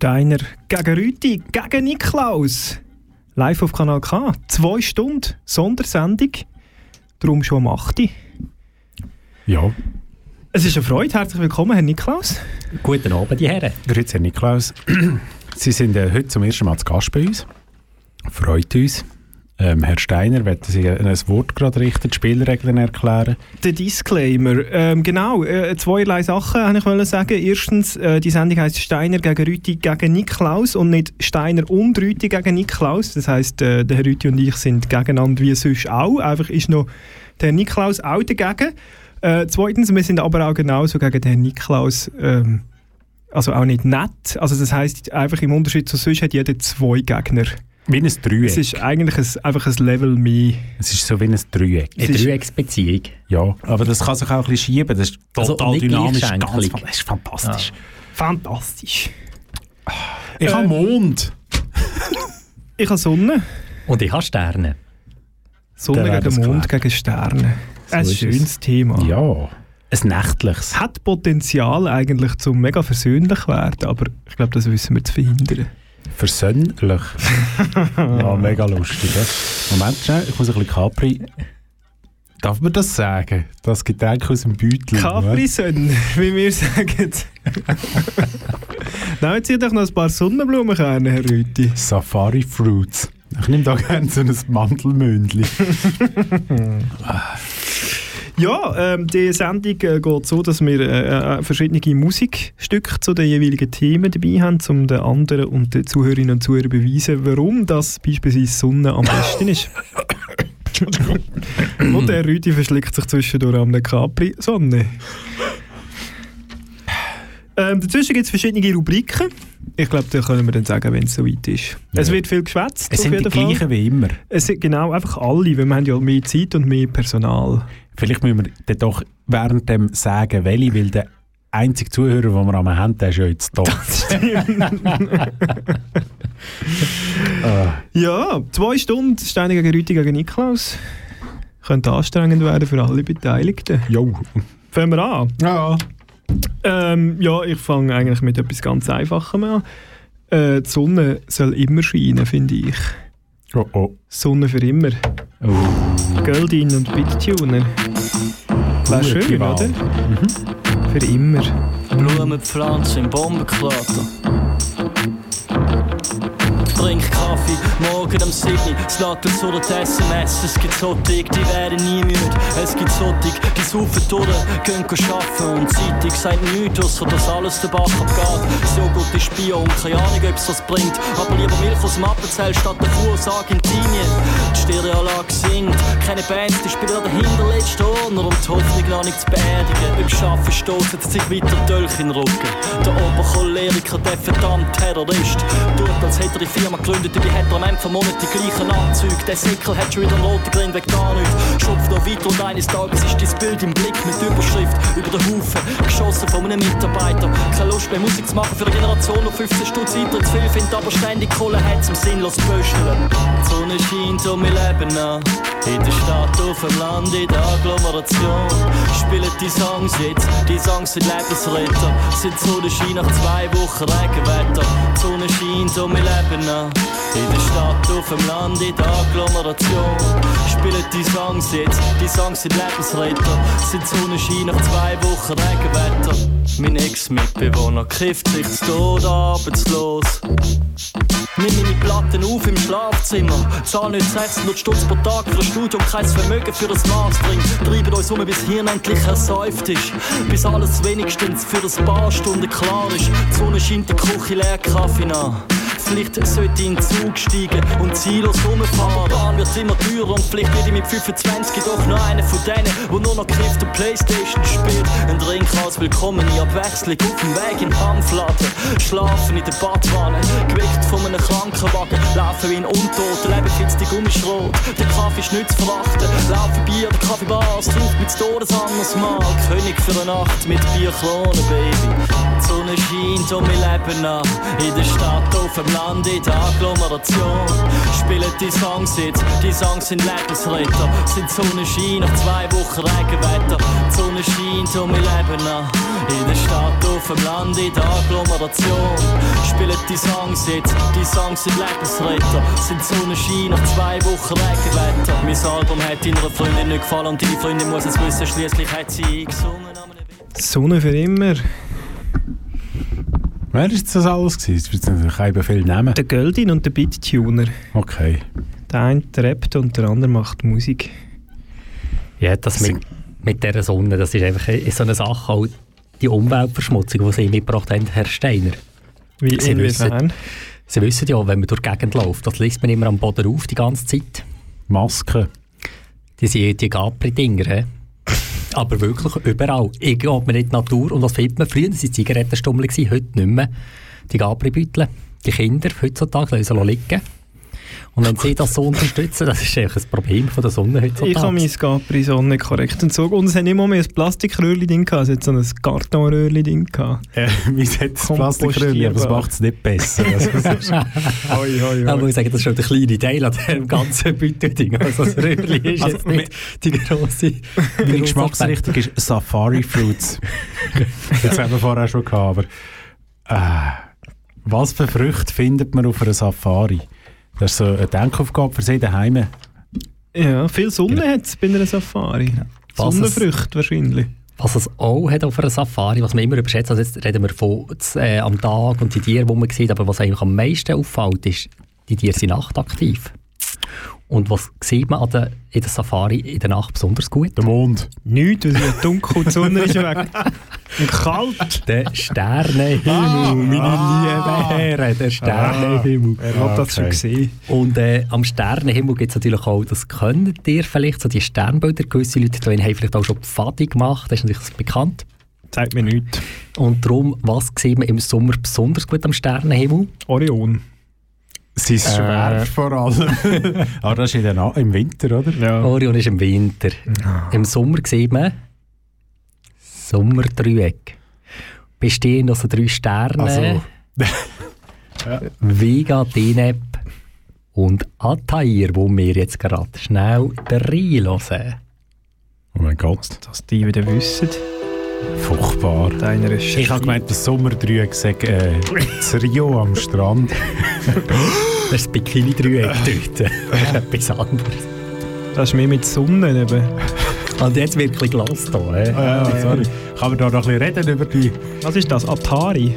Steiner gegen Rüti, gegen Niklaus. Live auf Kanal K. Zwei Stunden Sondersendung. Darum schon am 8. Ja, Es ist eine Freude. Herzlich willkommen, Herr Niklaus. Guten Abend, die Herren. grüezi Herr Niklaus. Sie sind äh, heute zum ersten Mal zu Gast bei uns. Freut uns. Ähm, Herr Steiner, wollen Sie ein Wort gerade richten, die Spielregeln erklären? Der Disclaimer. Ähm, genau, äh, zweierlei Sachen wollte ich sagen. Erstens, äh, die Sendung heisst Steiner gegen Rüti gegen Niklaus und nicht Steiner und Rüti gegen Niklaus. Das heisst, äh, der Herr Rüti und ich sind gegeneinander wie sonst auch. Einfach ist noch der Niklaus auch dagegen. Äh, zweitens, wir sind aber auch genauso gegen den Niklaus. Ähm, also auch nicht nett. Also das heisst, einfach im Unterschied zu sonst hat jeder zwei Gegner. Wie ein Dreieck. Es ist eigentlich ein, einfach ein Level mehr. Es ist so wie ein Dreieck. Eine Es ist- Dreiecksbeziehung. Ja, aber das kann sich auch ein bisschen schieben. Das ist Also total nicht dynamisch. Ganz, das ist fantastisch. Fantastisch. Ich Äh, habe Mond. Ich habe Sonne. Und ich habe Sterne. Sonne gegen Mond klar. gegen Sterne. ein ist es. schönes Thema. Ja, ein nächtliches. Hat Potenzial eigentlich zum mega versöhnlich werden, aber ich glaube, das wissen wir zu verhindern. Versöhnlich. ja, mega lustig. Ja. Moment schnell, ich muss ein bisschen Capri... Darf man das sagen? Das Getränk aus dem Beutel. Capri-Sonne, wie wir sagen. Nehmen Sie doch noch ein paar Sonnenblumenkerne, Herr Rüti. Safari Fruits. Ich nehme da gerne so ein Mantelmündli. Ja, ähm, die Sendung äh, geht so, dass wir äh, äh, verschiedene Musikstücke zu den jeweiligen Themen dabei haben, um den anderen und den Zuhörerinnen und Zuhörern zu beweisen, warum das beispielsweise Sonne am besten ist. und der Rüdi verschlickt sich zwischendurch am Capri-Sonne. Ähm, dazwischen gibt es verschiedene Rubriken. Ich glaube, da können wir dann sagen, wenn es soweit ist. Es Ja. wird viel geschwätzt, Es sind die Fall. gleichen wie immer. Es sind genau einfach alle, weil wir haben ja mehr Zeit und mehr Personal. Vielleicht müssen wir dann doch während dem sagen, welche, weil der einzige Zuhörer, den wir am haben, der ist ja jetzt da. Ja, zwei Stunden Steine gegen Rüti gegen Niklaus. Könnte anstrengend werden für alle Beteiligten. jo. Fangen wir an. Ja. Ähm, ja, ich fange eigentlich mit etwas ganz Einfachem an. Äh, die Sonne soll immer scheinen, finde ich. Oh, oh. Sonne für immer. oh. Göldin und Bittuner. Wäre schön, Wahl. oder? Für immer. Blumenpflanzen im Bombenkrater. Trink Kaffee, morgen am 7. Status oder die SMS. Es gibt solche, die werden nie müde. Es gibt solche, die saufen durch, gehen arbeiten. Und Zeitung sagt nichts, ausser dass alles den Bach abgeht. So gut ist Bio und keine Ahnung, ob es was bringt. Aber lieber Milch aus dem Appenzell statt der Fuhr aus Argentinien. Stereoanlage singt, keine Bands, die spielen der hinterletzten Ordner, um die Hoffnung noch nicht zu beerdigen. Beim Schaffen stoßen sich weiter Dolch in den Rücken. Der Obercholeriker, der verdammte Terrorist, tut, als hätte er die Firma gegründet, dabei hat er am Ende vom Monat die gleichen Anzüge. Der Sickel hat schon wieder einen roten Grin wegen gar nichts. Schupft noch weiter und eines Tages ist dein Bild im Blick mit Überschrift über den Haufen, geschossen von einem Mitarbeiter. Keine Lust mehr Musik zu machen für eine Generation, die 15 Stutz Eintritt zu viel findet, aber ständig Kohle hat zum sinnlos Pösteln. Die Sonne scheint und wir leben an. In der Stadt, auf dem Land, in der Agglomeration. Spielen die Songs jetzt, die Songs sind Lebensretter. Sind Sonnenschein nach zwei Wochen Regenwetter. Die Sonne scheint und wir leben an. In der Stadt, auf dem Land, in der Agglomeration. Spielen die Songs jetzt, die Songs sind Lebensretter. Sind Sonnenschein nach zwei Wochen Regenwetter. Mein Ex-Mitbewohner kifft sich zu Tod arbeitslos. Nimm meine Platten auf im Schlafzimmer. Zahl nicht 600 Stutz pro Tag für Studium, kein Vermögen für das Mastering. Treiben uns um, bis Hirn endlich ersäuft ist. Bis alles wenigstens für ein paar Stunden klar ist. Die Sonne scheint die Küche leer, Kaffee nach. Vielleicht sollte in den Zug steigen und ziellos rumfahren. Bahn wird immer teurer und vielleicht werde ich mit 25 doch noch einer von denen, wo nur noch Griff der Playstation spielt. Ein Drink als willkommene Abwechslung auf dem Weg in Hanfladen. Schlafen in der Badwanne, geweckt von einem Krankenwagen. Laufen wie ein Untoter, leben fitz die Gummischrot. Der Kaffee ist nicht zu verachten. Laufen Bier, der Kaffeebar, es trifft mit Todes anders Mal. König für eine Nacht mit Bierkronen, Baby. Sonne scheint und wir leben nach. In der Stadt, auf dem Land, in der Agglomeration. Spielen die Songs jetzt, die Songs sind Lebensretter. Sind Sonnenschein nach zwei Wochen Regenwetter. Die Sonne scheint und wir leben nach. In der Stadt, auf dem Land, in der Agglomeration. Spielen die Songs jetzt, die Songs sind Lebensretter. Sind Sonnenschein nach zwei Wochen Regenwetter. Mein Album hat deiner Freundin nicht gefallen und deine Freundin muss es wissen, schließlich hat sie gesungen. Sonne für immer. Wer war das alles? Gewesen? Es wird natürlich eben viel nehmen. Der Göldin und der Beat-Tuner. Okay. Der eine rappt und der andere macht Musik. Ja, das mit, mit dieser Sonne, das ist einfach so eine Sache, auch die Umweltverschmutzung, die Sie mitgebracht haben, Herr Steiner. Wie, Sie inwiefern? Sie wissen ja, wenn man durch die Gegend läuft, das liest man immer am Boden auf die ganze Zeit. Masken. Die sind die Capri-Dinger, hä? Aber wirklich überall. Irgendwo hat man nicht Natur und was findet man? Früher waren Zigarettenstummel, heute nicht mehr. Die Capri-Beutel, die Kinder heutzutage lassen sie liegen. Und wenn sie das so unterstützen, das ist einfach ein Problem von der Sonne heutzutage. Ich habe mein Capri-Sonne korrekt entzogen. Und es hat nicht mal mehr ein Plastikröhrchen drin gehabt, es hat so ein Kartonröhrchen drin gehabt. Äh, wie sagt das Plastikröhrchen, aber das macht es nicht besser. Also, das ist- Hoi, hoi, Ja, muss ich sagen, das ist schon der kleine Teil an dem ganzen Beutelding. Also das Röhrchen ist Also, jetzt nicht die grosse Meine Geschmacksrichtung ist Safari Fruits. das haben wir vorher schon gehabt, aber äh, was für Früchte findet man auf einer Safari? Das ist so eine Denkaufgabe für Sie daheim. Ja, viel Sonne hat es bei einer Safari. Was es- Sonnenfrüchte wahrscheinlich. Was es auch hat auf einer Safari, was man immer überschätzt, also jetzt reden wir von äh, am Tag und die Tiere, die man sieht, aber was eigentlich am meisten auffällt, ist, die Tiere sind nachtaktiv. Und was sieht man an der, in der Safari in der Nacht besonders gut? Der Mond. Nichts, weil es ja dunkel und die Sonne ist weg. Und kalt. Der Sternenhimmel, meine lieben Herren, der Sternenhimmel. Wer hat das schon Okay. gesehen? Und äh, am Sternenhimmel gibt es natürlich auch, das können ihr vielleicht, so die Sternbilder, gewisse Leute die haben vielleicht auch schon Pfadi gemacht, das ist natürlich bekannt. Zeigt mir nichts. Und darum, was sieht man im Sommer besonders gut am Sternenhimmel? Orion. Sie ist schwer vor allem. Aber das ist in der Na im Winter, oder? Ja. Orion ist im Winter. Im Sommer sieht man Sommerdreieck. Bestehen aus drei Sternen. Also- Vega, Deneb und Altair, wo wir jetzt gerade schnell reinhören. Oh mein Gott, Dass die wieder wissen. Furchtbar. Deiner ist Ich habe gemeint, das Sommerdreieck sei äh, das Rio am Strand. Das ist das Bikini-Dreieck dort. Das ist etwas anderes. Das ist mehr mit Sonne eben. Und jetzt wirklich gelassen hier. hä? Ah, ja, sorry. Kann man da noch ein bisschen reden über die... Was ist das? Atari?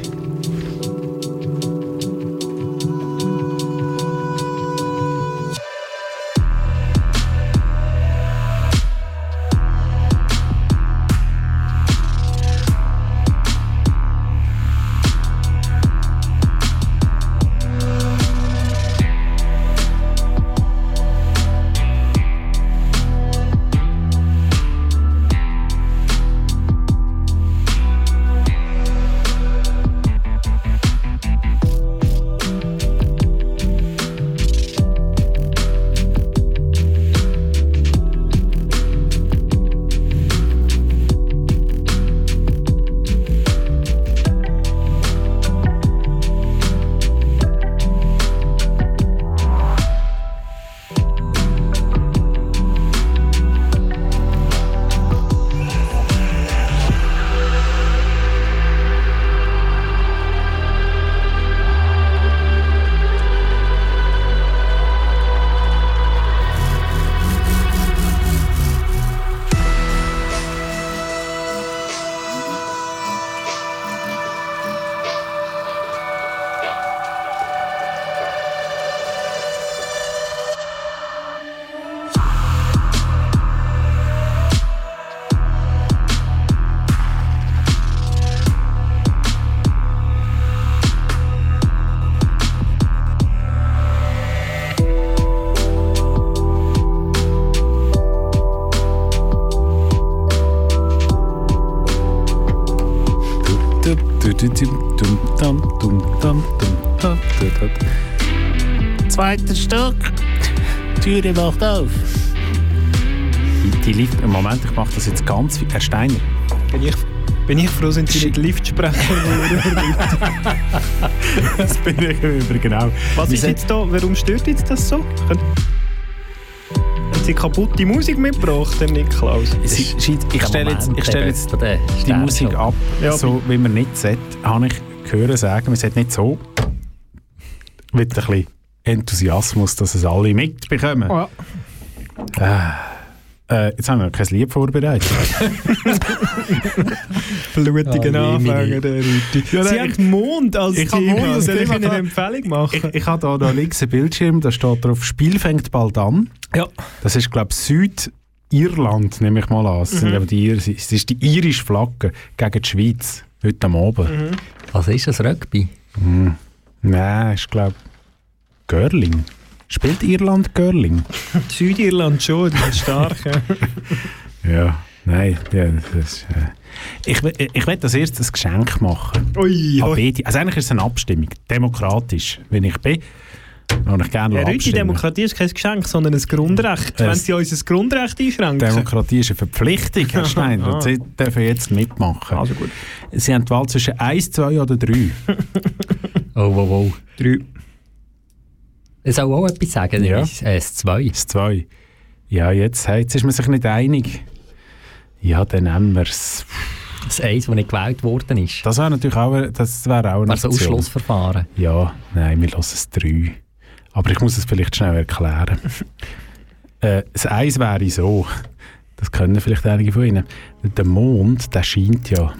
Türe macht auf. Die Lift. Moment, ich mache das jetzt ganz. Herr Steiner. Bin ich, bin ich froh, sind Sie nicht Liftsprecher das bin ich über, genau. Was ist jetzt da? Warum stört jetzt das so? Haben Sie kaputte Musik mitgebracht, Herr Niklaus? Sie, ich stelle jetzt, ich stelle jetzt die Musik ab, ja, so wie man nicht sollte, habe ich gehört sagen, man sollte nicht so mit ein bisschen Enthusiasmus, dass es alle mitbekommen. Oh ja. äh. Äh, jetzt haben wir kein Lied vorbereitet. Blutigen oh, Anfänger, der Rüti. Ja, Sie haben Mond als ich Thema. Mond als Soll ich Ihnen eine Empfehlung machen? Ich, ich habe da, da links einen Bildschirm, da steht drauf, Spiel fängt bald an. Ja. Das ist, glaube ich, Südirland, nehme ich mal an. Das, mhm. die, das ist die irische Flagge gegen die Schweiz, heute am Abend. Mhm. Was ist das, Rugby? Mhm. Nein, ich glaube Görling. Spielt Irland Görling? Südirland schon, die ist stark. ja, nein, ja, das, äh, ich, ich will als erstes ein Geschenk machen. Ui, ui. Also eigentlich ist es eine Abstimmung, demokratisch, wenn ich bin. Und ich gerne ja, die Demokratie ist kein Geschenk, sondern ein Grundrecht. Wenn Sie uns ein Grundrecht einschränken. Demokratie ist eine Verpflichtung, Herr Steiner. Sie dürfen jetzt mitmachen. Also gut. Sie haben die Wahl zwischen 1, 2 oder 3. oh, wow, wow. 3. Es soll auch etwas sagen, ja. äh, das 2. Das 2. Ja, jetzt, jetzt ist man sich nicht einig. Ja, dann nehmen wir es. Das 1, das nicht gewählt worden ist. Das wäre natürlich auch, das wäre auch eine Also Ausschlussverfahren. Ja, nein, wir lassen es 3. Aber ich muss es vielleicht schnell erklären. äh, das 1 wäre so, das können vielleicht einige von Ihnen. Der Mond, der scheint ja...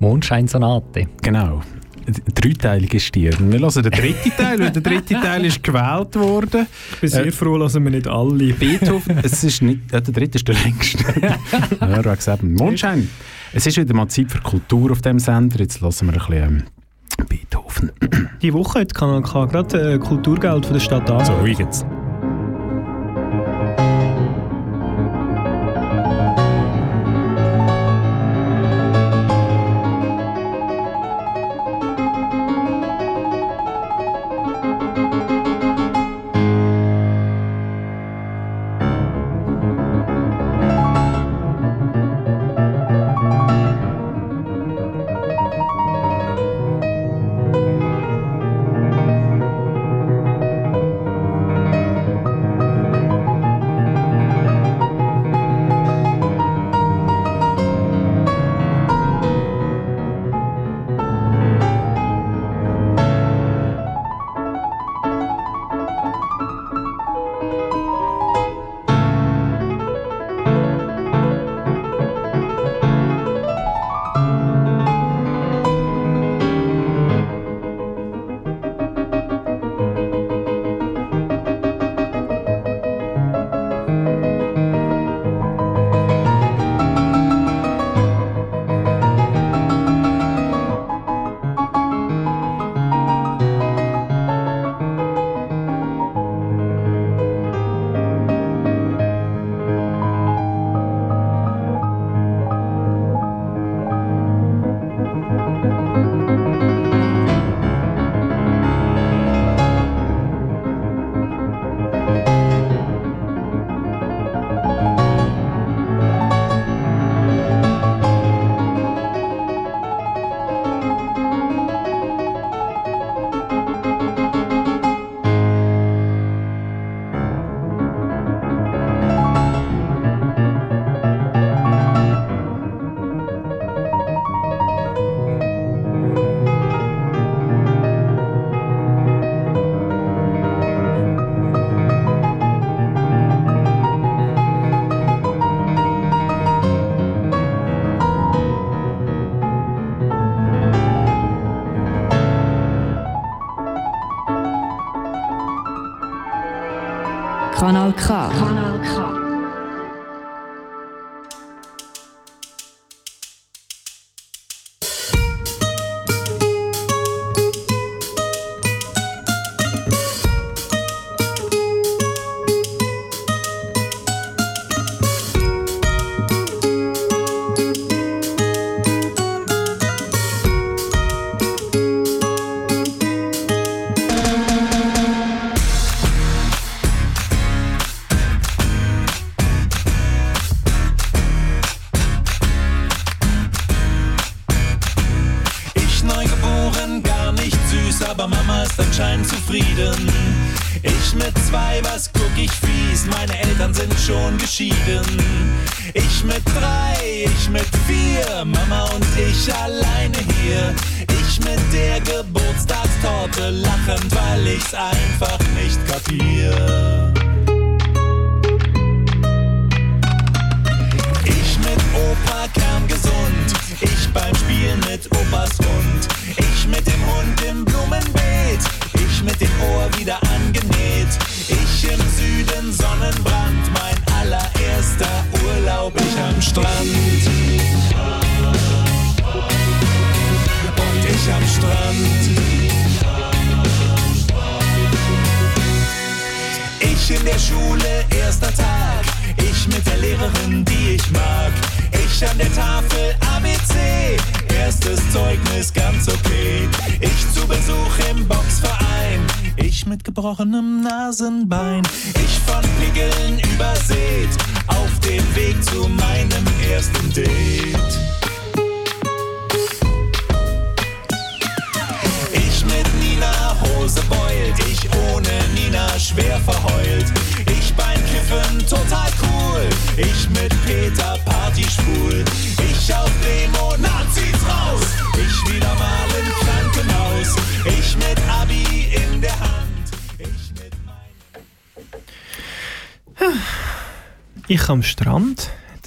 Mondscheinsonate. Genau dreiteilige Stirn. Wir hören den dritten Teil, weil der dritte Teil ist gewählt worden. Ich bin sehr äh, froh, dass wir nicht alle. Beethoven, es ist nicht, äh, der dritte ist der längste. ja, du hast gesagt, Mondschein. Es ist wieder mal Zeit für Kultur auf dem Sender. Jetzt lassen wir ein bisschen ähm, Beethoven. Die Woche hat Kanal K gerade äh, Kulturgeld von der Stadt an. So, wie geht's?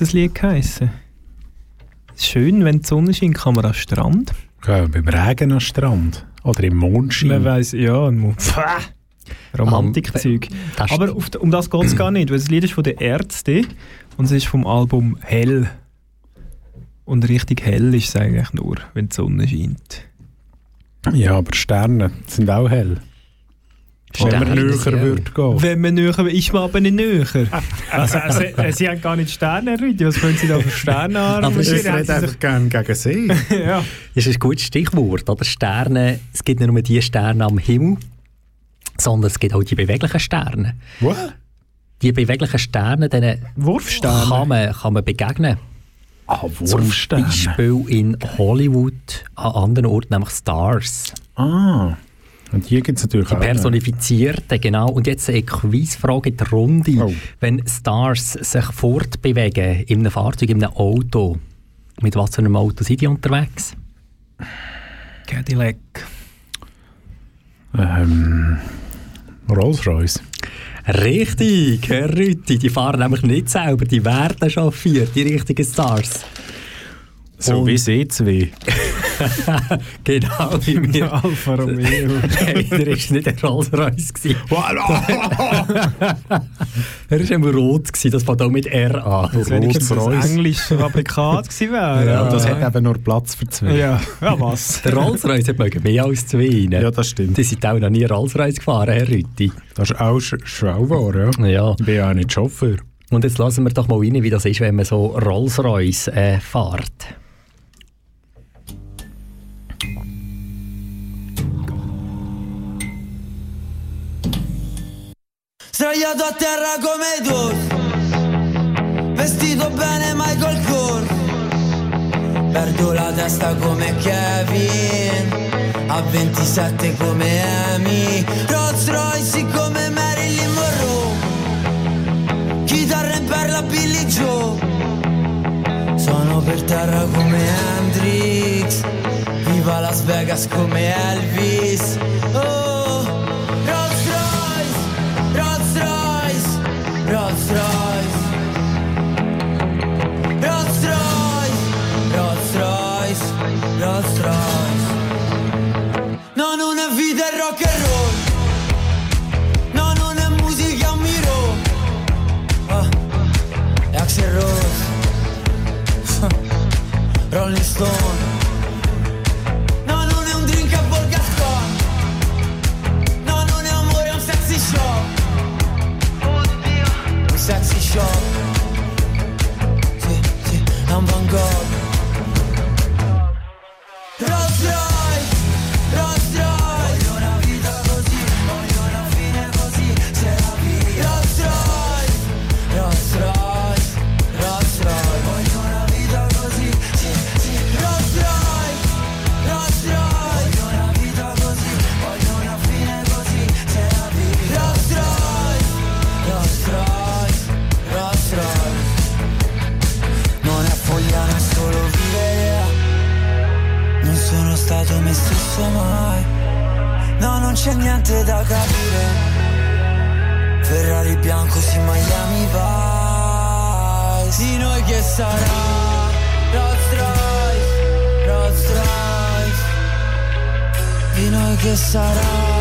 Das Lied geheissen. Schön, wenn die Sonne scheint, kann man am Strand. Ja, beim Regen am Strand. Oder im Mondschein. Man weiss, ja, ein Mo- Pfäh. Romantikzeug. Das Aber auf, um das geht es gar nicht, weil das Lied ist von den Ärzten und es ist vom Album Hell. Und richtig hell ist es eigentlich nur, wenn die Sonne scheint. Ja, aber Sterne sind auch hell. Wenn man näher würde gehen. Wenn man näher, ist man aber nicht näher. Also, also, äh, sie haben gar nicht Sterne, Rüdi. Was können Sie da für Sterne Aber haben? rede Sie einfach gerne gegen sie. sich- ja. Das ist ein gutes Stichwort. Oder? Sterne, es gibt nicht nur die Sterne am Himmel, sondern es gibt auch die beweglichen Sterne. What? Die beweglichen Sterne, denen Wurfsterne. kann man, kann man begegnen. Ah, Zum Wurfsterne. Beispiel in Hollywood, an anderen Orten, nämlich Stars. Ah. Und hier gibt es natürlich Die auch. Personifizierten, genau. Und jetzt eine Quizfrage in der Runde. Oh. Wenn Stars sich fortbewegen in einem Fahrzeug, in einem Auto, mit was für einem Auto sind die unterwegs? Cadillac. Ähm, Rolls-Royce. Richtig, Herr Rütti. Die fahren nämlich nicht selber, die werden chauffiert, die richtigen Stars. So Und- wie C2. Genau, wie mir. Alfa Romeo. Der war nicht der Rolls-Royce. gewesen. Er war immer rot, gewesen, das fängt auch mit R an. Das wenigstens ein englisches Fabrikat gewesen wäre. Ja, das hat eben nur Platz für zwei. ja. ja, was? Der Rolls-Royce hat mögen mehr als zwei rein. Ja, das stimmt. Die sind auch noch nie Rolls-Royce gefahren, Herr Rütti. Das ist auch sch schon wahr, ja. Ja. Ich bin ja auch nicht Chauffeur. Und jetzt lassen wir doch mal rein, wie das ist, wenn man so Rolls-Royce äh, fährt. Sdraiato a terra come Dor Vestito bene Michael Kors Perdo la testa come Kevin. A 27 come Amy. Rolls Royce come Marilyn Monroe. Chitarra in perla Billy Joe. Sono per terra come Hendrix. Viva Las Vegas come Elvis. Oh storm niente da capire. Ferrari bianco sì Miami Vice. Di noi che sarà Rolls Royce Rolls Royce. Di noi che sarà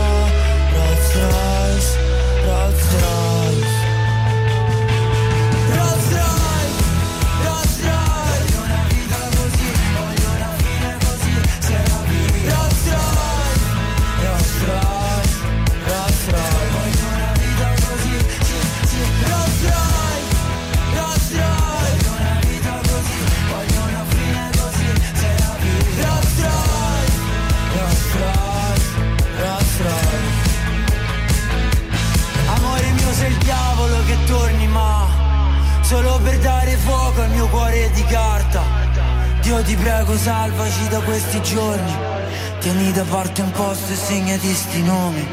cuore di carta Dio ti prego salvaci da questi giorni Tieni da parte un posto e segnati sti nomi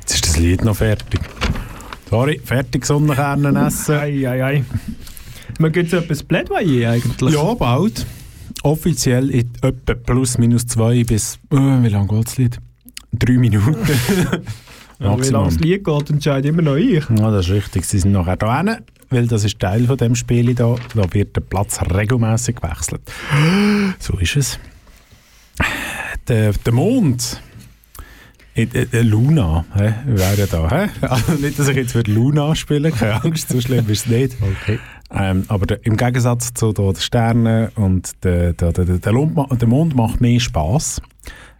Jetzt ist das Lied noch fertig. Sorry, fertig Sonnenkernen essen. Ei, ei, ei. Man gibt es etwas Plädoyer eigentlich? Ja, bald. Offiziell in etwa plus minus zwei bis, äh, wie lange geht das Lied? Drei Minuten. Wie lange das Lied geht, entscheide immer noch ich. Ja, das ist richtig. Sie sind nachher da hin, weil das ist Teil von dem Spiel da. Da wird der Platz regelmäßig gewechselt. So ist es. Der, der Mond. Äh, äh, Luna hä, wäre da. Hä? Also nicht, dass ich jetzt für Luna spiele, keine Angst, so schlimm ist es nicht. Okay. Ähm, aber der, im Gegensatz zu da, den Sternen und der, der, der, der, Mond macht mehr Spaß,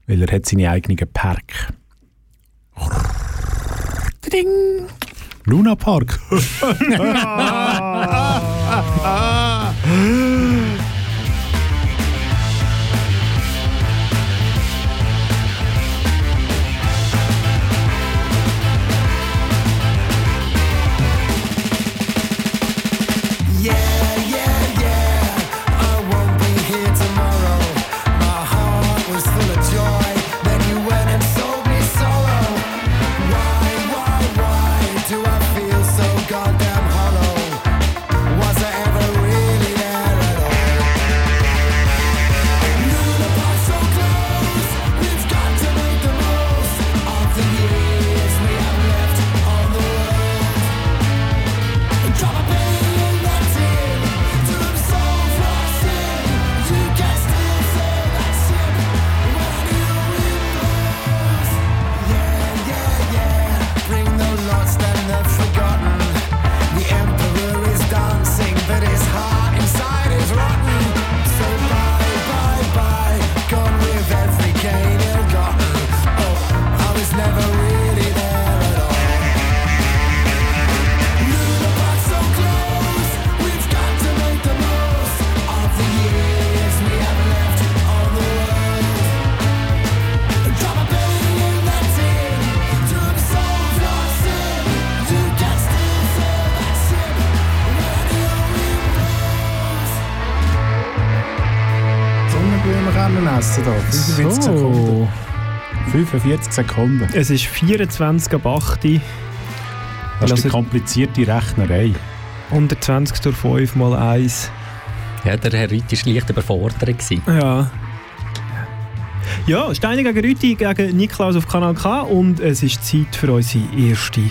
weil er hat seine eigenen Park. Ding! Luna Park. da. 45 Sekunden. 45 Sekunden. Es ist 24 ab 8 Das ist die komplizierte Rechnerei. 120 durch 5 mal 1. Ja, der Herr Rüthi war leicht überfordert. Ja. Ja, Steine gegen Rüti gegen Niklaus auf Kanal K und es ist Zeit für unsere erste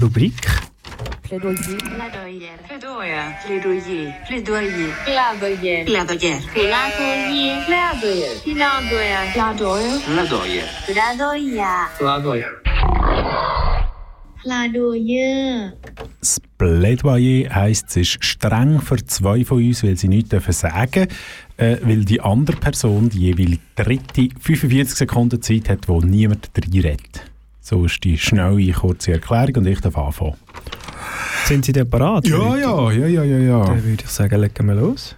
Rubrik. Plädoyer. Plädoyer. Plädoyer. Plädoyer. Plädoyer. Plädoyer. Plädoyer. Plädoyer. Plädoyer. Plädoyer. Plädoyer. Plädoyer. Plädoyer. Das Plädoyer heisst, es ist streng für zwei von uns, weil sie nichts dürfen sagen äh, weil die andere Person die jeweilige dritte 45 Sekunden Zeit hat, wo niemand reinredet. So ist die schnelle, kurze Erklärung und ich darf anfangen. Sind Sie denn parat? ja, ja, ja, ja, ja. Dann würde ich sagen, legen wir los.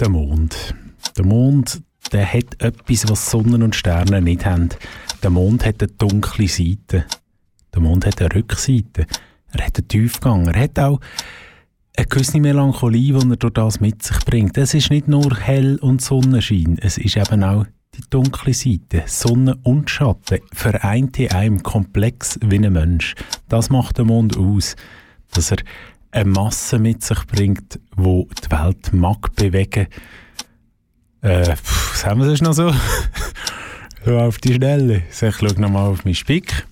Der Mond. Der Mond, der hat etwas, was Sonne und Sterne nicht haben. Der Mond hat eine dunkle Seite. Der Mond hat eine Rückseite. Er hat einen Tiefgang. Er hat auch eine gewisse Melancholie, die er durch das mit sich bringt. Es ist nicht nur hell und Sonnenschein, es ist eben auch die dunkle Seite. Sonne und Schatten vereint in einem komplex wie ein Mensch. Das macht der Mond aus, dass er eine Masse mit sich bringt, wo die Welt mag bewegen Äh, pff, was haben wir sonst noch so? so auf die Schnelle. So, ich schaue nochmal auf meinen Spick.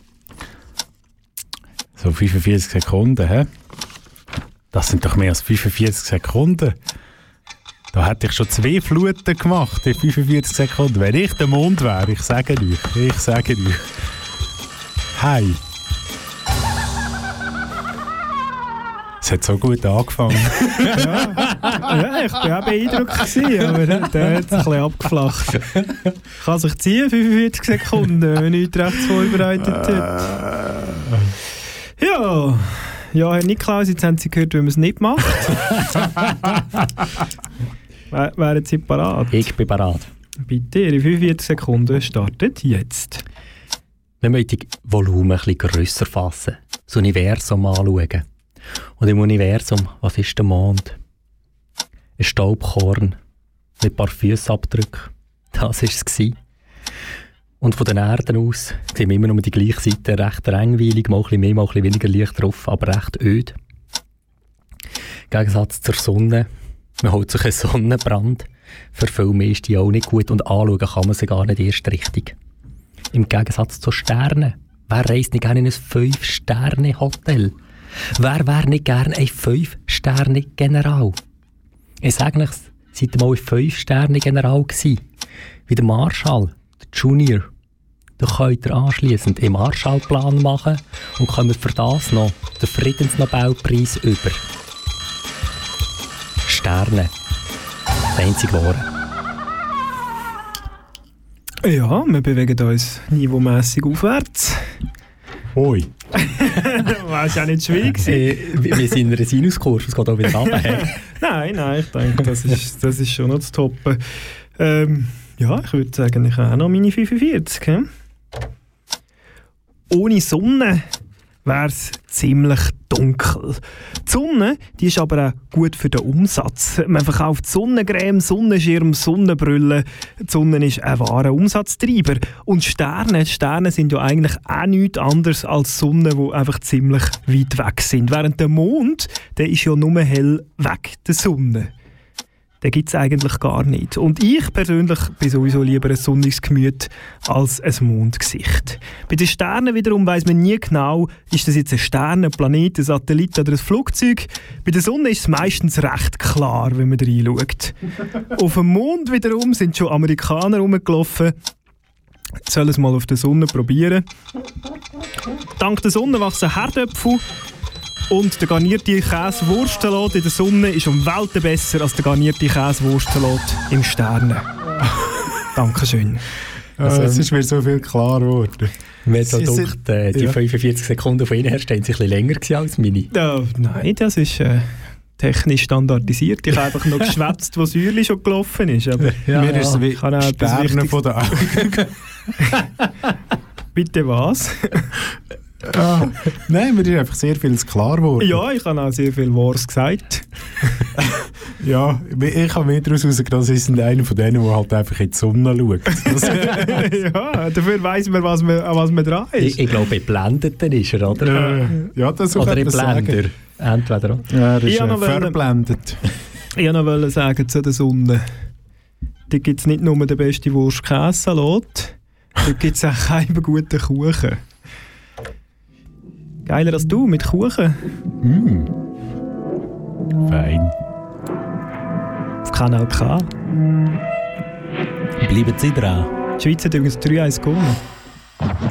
So 45 Sekunden, hä? Das sind doch mehr als 45 Sekunden. Da hätte ich schon zwei Fluten gemacht in 45 Sekunden. Wenn ich der Mond wäre, ich sage euch, ich sage euch. Hi. Es hat so gut angefangen. ja, ich war auch beeindruckt, gewesen, aber der hat es ein bisschen abgeflacht. Kann sich ziehen, 45 Sekunden, wenn man nichts rechts vorbereitet hat. Ja, ja, Herr Niklaus, jetzt haben Sie gehört, wie man es nicht macht. Wär- Wären Sie parat? Ich bin bereit. Bitte, Ihre 45 Sekunden startet jetzt. Wir die Volumen ein bisschen grösser fassen. Das Universum anschauen. Und im Universum, was ist der Mond? Ein Staubkorn mit ein paar Fußabdrücken. Das war es. gewesen. Und von den Erden aus sehen wir immer nur die gleiche Seite, recht langweilig, mal ein bisschen mehr, mal ein bisschen weniger Licht drauf, aber recht öd. Im Gegensatz zur Sonne, man holt sich einen Sonnenbrand, für mehr ist die auch nicht gut und anschauen kann man sie gar nicht erst richtig. Im Gegensatz zu Sternen. Wer reist nicht gerne in ein 5-Sterne-Hotel? Wer wäre nicht gerne ein 5-Sterne-General? Ich sage euch, seid ihr mal ein 5-Sterne-General gewesen? Wie der Marshall, der Junior. Da könnt ihr anschliessend einen Marshallplan machen und kommt für das noch den Friedensnobelpreis über. Sterne. Das einzige Wahre. Ja, wir bewegen uns niveaumässig aufwärts. Ui. War ja nicht schwierig. Äh, wir sind in einer Sinuskurve, es geht auch wieder runter. Nein, nein, ich denke, das ist, das ist schon noch zu toppen. Ähm, ja, ich würde sagen, ich habe auch noch meine 45. hä? Ohne Sonne wäre es ziemlich dunkel. Die Sonne die ist aber auch gut für den Umsatz. Man verkauft Sonnencreme, Sonnenschirm, Sonnenbrille. Die Sonne ist ein wahrer Umsatztreiber. Und Sterne, Sterne sind ja eigentlich auch nichts anderes als Sonnen, die einfach ziemlich weit weg sind. Während der Mond, der ist ja nur hell weg der Sonne den gibt es eigentlich gar nicht. Und ich persönlich bin sowieso lieber ein sonniges Gemüt als ein Mondgesicht. Bei den Sternen wiederum weiß man nie genau, ist das jetzt ein Stern, ein Planet, ein Satellit oder ein Flugzeug. Bei der Sonne ist es meistens recht klar, wenn man reinschaut. auf dem Mond wiederum sind schon Amerikaner rumgelaufen. Sollen es mal auf der Sonne probieren. Dank der Sonne wachsen Herdöpfel und der garnierte Käsewurstsalat in der Sonne ist um Welten besser als der garnierte Käsewurstsalat im Sternen. Dankeschön. Also, es ist mir so viel klar geworden. Gedacht, äh, die ja. 45 Sekunden von Ihnen her stehen sich ein bisschen länger als meine. Ja, nein, das ist äh, technisch standardisiert. Ich habe einfach noch geschwätzt, wo Säule schon gelaufen ist. Aber Mir ist es wie Sterne von der Augen. Bitte was? Ah, Nein, mir ist einfach sehr vieles klar geworden. ja, ich habe auch sehr viel Wahres gesagt. Ja, ich habe mehr daraus herausgenommen, sie sind einer von denen, der halt einfach in die Sonne schaut. Ja, dafür weiss man, was man, an was man dran ist. Ich, ich glaube, in Blendeten ist er, oder? ja, das soll oder in. Blender. Entweder. Ja, er ist äh, verblendet. Ich wollte noch sagen zu der Sonne. Da gibt es nicht nur den besten Wurst-Käse-Salat, da gibt es auch einen guten Kuchen. Geiler als du mit Kuchen. Fein. Auf Kanal K. Bleiben Sie dran. Die Schweiz hat übrigens 3-1 gewonnen.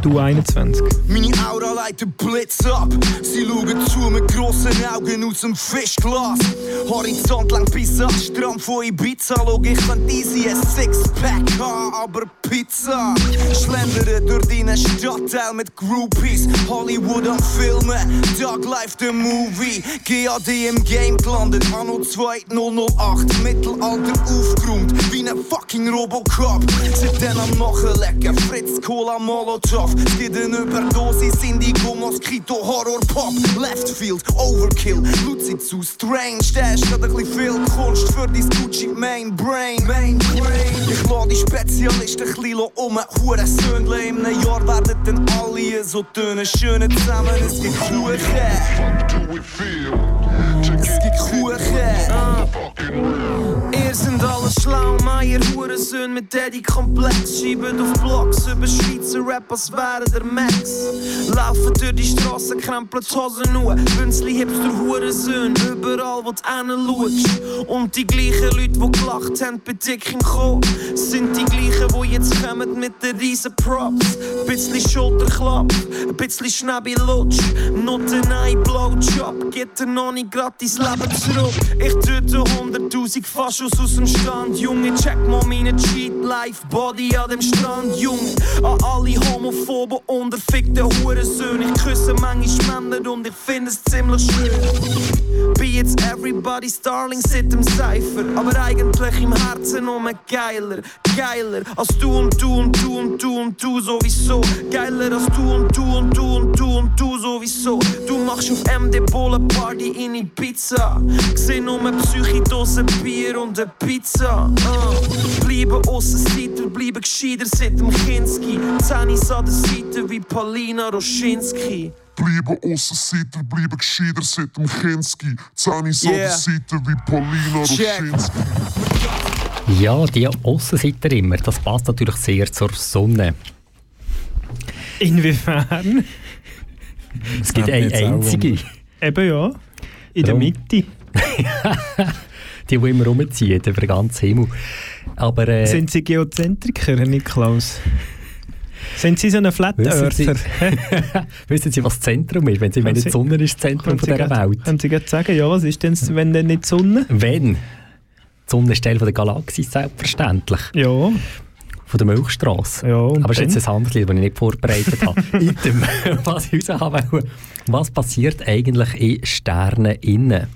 Du 21. Meine Aura leitet Blitz ab. Sie schauen zu mit grossen Augen aus dem Fischglas. Horizont lang bis an den Strand von Ibiza. Schau, ich kann easy ein Sixpack haben, aber Pizza. Schlendere durch deinen Stadtteil mit Groupies. Hollywood am Filmen, Dog Life the Movie. GAD im Game gelandet, Anno 2008. Mittelalter aufgeräumt, wie ein fucking Robocop. Seitdem am Nachlecken, Fritz Cola Molotov. Es gibt eine Überdosis, Indigo, Moskito, Horror Pop. Left Field, Overkill, Luzi zu strange. Der ist gerade ein bisschen viel Kunst für dein Gucci Main Brain. Main Brain. Ich lade die Spezialisten ein um. Hure Söhnle in einem Jahr werden dann alle so tönen. Schöne zusammen, es gibt Kuchen. Es gibt Kuchen. Ihr sind alle schlau, Meier, Hurensöhn mit Daddy-Komplex. Schreiben auf Blogs über Schweizer Rap, als wären der Max. Laufen durch die Straße, krempeln die Hosen nur. Bünzli, Hipster, Hurensöhn, überall wo du hinschaust. Und die gleichen Leute, die gelacht haben bei Dick im Kopf, sind die gleichen, die jetzt kommen mit den riesen Props. Ein Schulterklapp, ein bisschen Schnäbi Lutsch. Not ein Blowjob, geht dir noch nicht gratis Leben zurück. Ich töte 100.000 Faschos aus dem Stand, Junge. Check mal meine Cheat Life Body an dem Strand, Junge. An alle homophoben, unterfickten Hurensöhne. Ich küsse manchmal Männer und ich finde es ziemlich schön. Bin jetzt everybody's darling, seit dem Cypher. Aber eigentlich im Herzen nur geiler, geiler. Als du und du und du und du und du sowieso. Geiler als du und du und du und du und du sowieso. Du machst auf MD Bullen Party in Ibiza. Gseh nur Psychidosen, Bier und eine Pizza. Uh. Bleiben Aussenseiter, bleiben gescheiter seit dem Kinski. Zähnis an der Seite wie Paulina Roschinski. Bleiben Aussenseiter, bleiben gescheiter seit dem Kinski. Zähnis an Yeah. der Seite wie Paulina Check. Roschinski. Ja, die Aussenseiter immer, das passt natürlich sehr zur Sonne. Inwiefern? Es gibt eine einzige, Eben ja. In der Darum. Mitte. die, die immer rumziehen über den ganzen Himmel. Aber äh, Sind Sie Geozentriker, Herr Niklaus? Sind Sie so ein Flat Wissen Sie- Earther? wissen Sie, was das Zentrum ist? Wenn Sie meinen, die Sonne ist das Zentrum von dieser Welt. Können Sie gerade sagen, ja, was ist denn, wenn denn nicht die Sonne? Wenn. Die Sonne ist Teil von der Galaxie, selbstverständlich. Ja, Von der Milchstraße. ja. Aber es ist jetzt ein anderes Lied, das ich nicht vorbereitet habe. Item, was ich raus haben. Was passiert eigentlich in Sternen innen?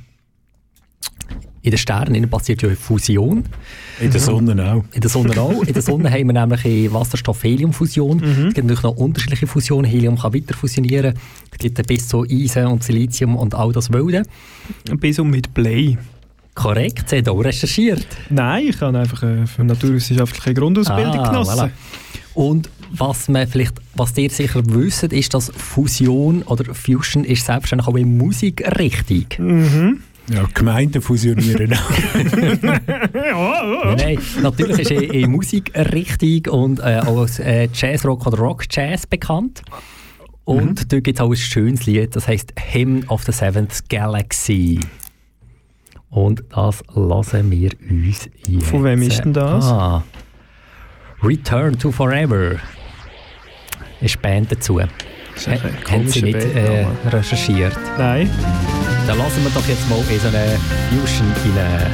In den Sternen passiert ja eine Fusion. In der Sonne auch. In der Sonne auch. In der Sonne haben wir nämlich eine Wasserstoff-Helium-Fusion. Es gibt natürlich noch unterschiedliche Fusionen. Helium kann weiter fusionieren. Es gibt bis zu Eisen und Silizium und all das Wilde. Bis um mit Blei. Korrekt, Sie haben auch recherchiert. Nein, ich habe einfach eine naturwissenschaftliche Grundausbildung Ah, genossen. voilà. Und was man vielleicht, was ihr sicher wisst, ist, dass Fusion oder Fusion ist selbstverständlich auch in Musikrichtung. Mhm. Ja, Gemeinden fusionieren auch. Nein, natürlich ist er in Musikrichtung und äh, auch als äh, Jazzrock oder Rock Jazz bekannt. Und dort gibt es auch ein schönes Lied, das heißt Hymn of the Seventh Galaxy. Und das lassen wir uns jetzt. Von wem ist denn das? Ah, Return to Forever ist Band dazu. H- Haben Sie nicht äh, recherchiert? Nein. Dann lassen wir doch jetzt mal in so eine Fusion rein.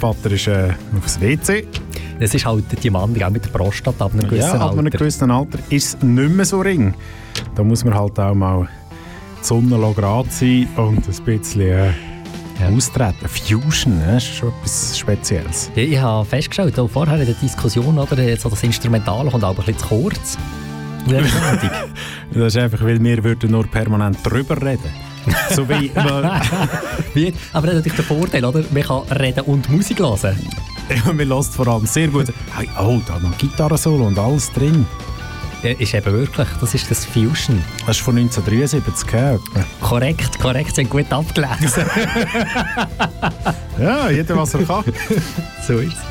Kindsvater ist äh, aufs WC. Das ist halt die Mann, auch mit der Prostate ab einem gewissen Ja, ab einem Alter. gewissen Alter ist es nicht mehr so ring. Da muss man halt auch mal die Sonne gerade sein und ein bisschen äh, austreten. Fusion, das ist schon etwas Spezielles. Ja, ich habe festgestellt, auch vorher in der Diskussion, oder, so das Instrumentale kommt aber ein bisschen zu kurz. Das ist einfach, weil wir würden nur permanent drüber reden. so wie, Wie- aber das ist natürlich der Vorteil, oder? Man kann reden und Musik hören. man lässt vor allem sehr gut. Hey, oh, da noch Gitarre-Solo und alles drin. Ja, ist eben wirklich, das ist das Fusion. Das ist von 1973, gell? Korrekt, korrekt, haben gut abgelesen. Ja, jeder, was er kann. so ist es.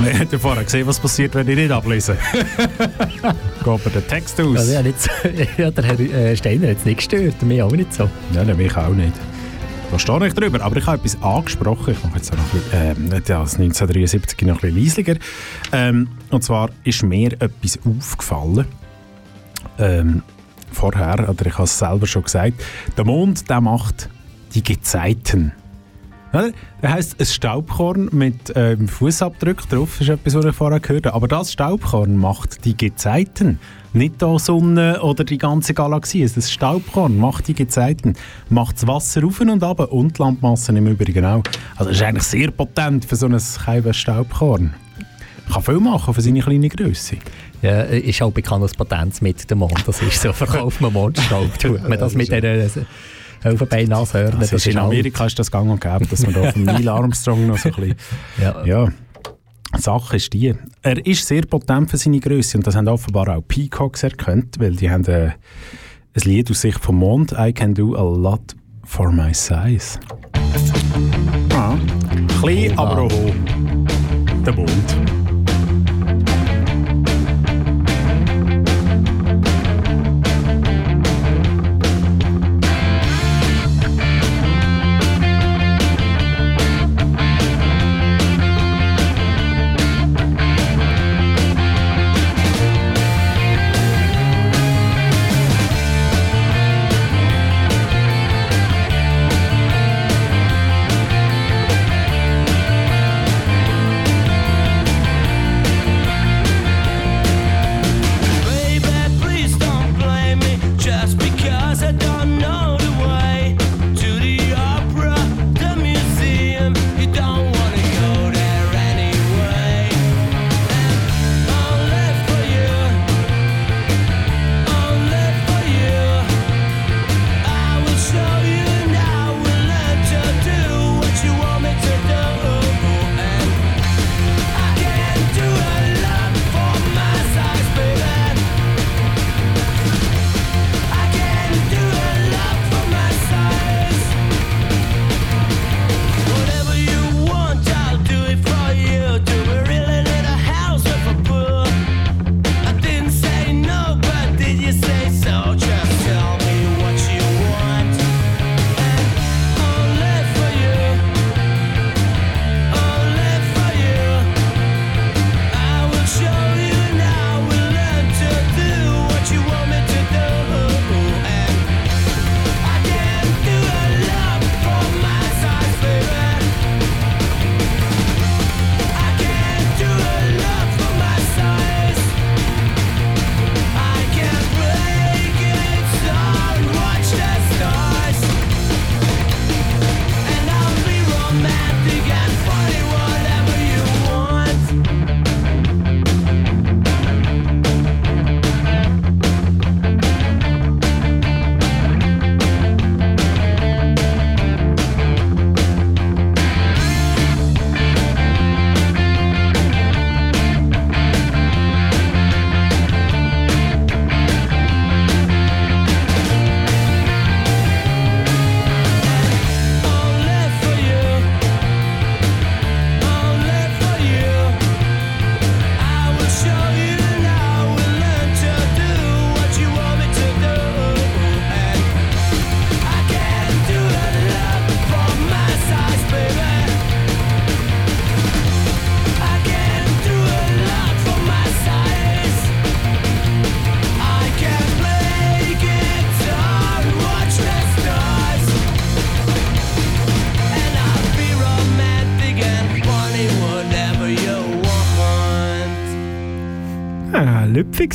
Wir haben ja vorher gesehen, was passiert, wenn ich nicht ablese. Geht aber den Text aus. Also, ja, nicht so, ja, der Herr äh, Steiner hat es nicht gestört, mir auch nicht so. Ja, nein, mich auch nicht. Da stehe ich drüber. Aber ich habe etwas angesprochen. Ich mache jetzt auch noch ein bisschen, ähm, ja, das 1973 noch ein bisschen leislicher. Ähm, und zwar ist mir etwas aufgefallen. Ähm, vorher, oder ich habe es selber schon gesagt, der Mond, der macht die Gezeiten. Oder? Das heisst, ein Staubkorn mit ähm, Fußabdruck drauf ist etwas, was ich vorher gehört habe. Aber das Staubkorn macht die Gezeiten. Nicht die Sonne oder die ganze Galaxie. Das Staubkorn macht die Gezeiten. Macht das Wasser rauf und ab und die Landmassen im Übrigen auch. Also das ist eigentlich sehr potent für so ein kleines Staubkorn. Kann viel machen für seine kleine Größe. Ja, ist auch bekannt als Patenz mit dem Mond. Das ist so, verkauft man Mondstaub. Tut man das mit dieser Elfenbein-Nashörner. Das ist in Amerika ist das gang und gäbe, dass man da von Neil Armstrong noch so ein bisschen... Ja. Ja. Sache ist die, er ist sehr potent für seine Größe und das haben offenbar auch Peacocks erkannt, weil die haben äh, ein Lied aus Sicht vom Mond, I can do a lot for my size. Ah, klein, aber auch hoch. Der Mond.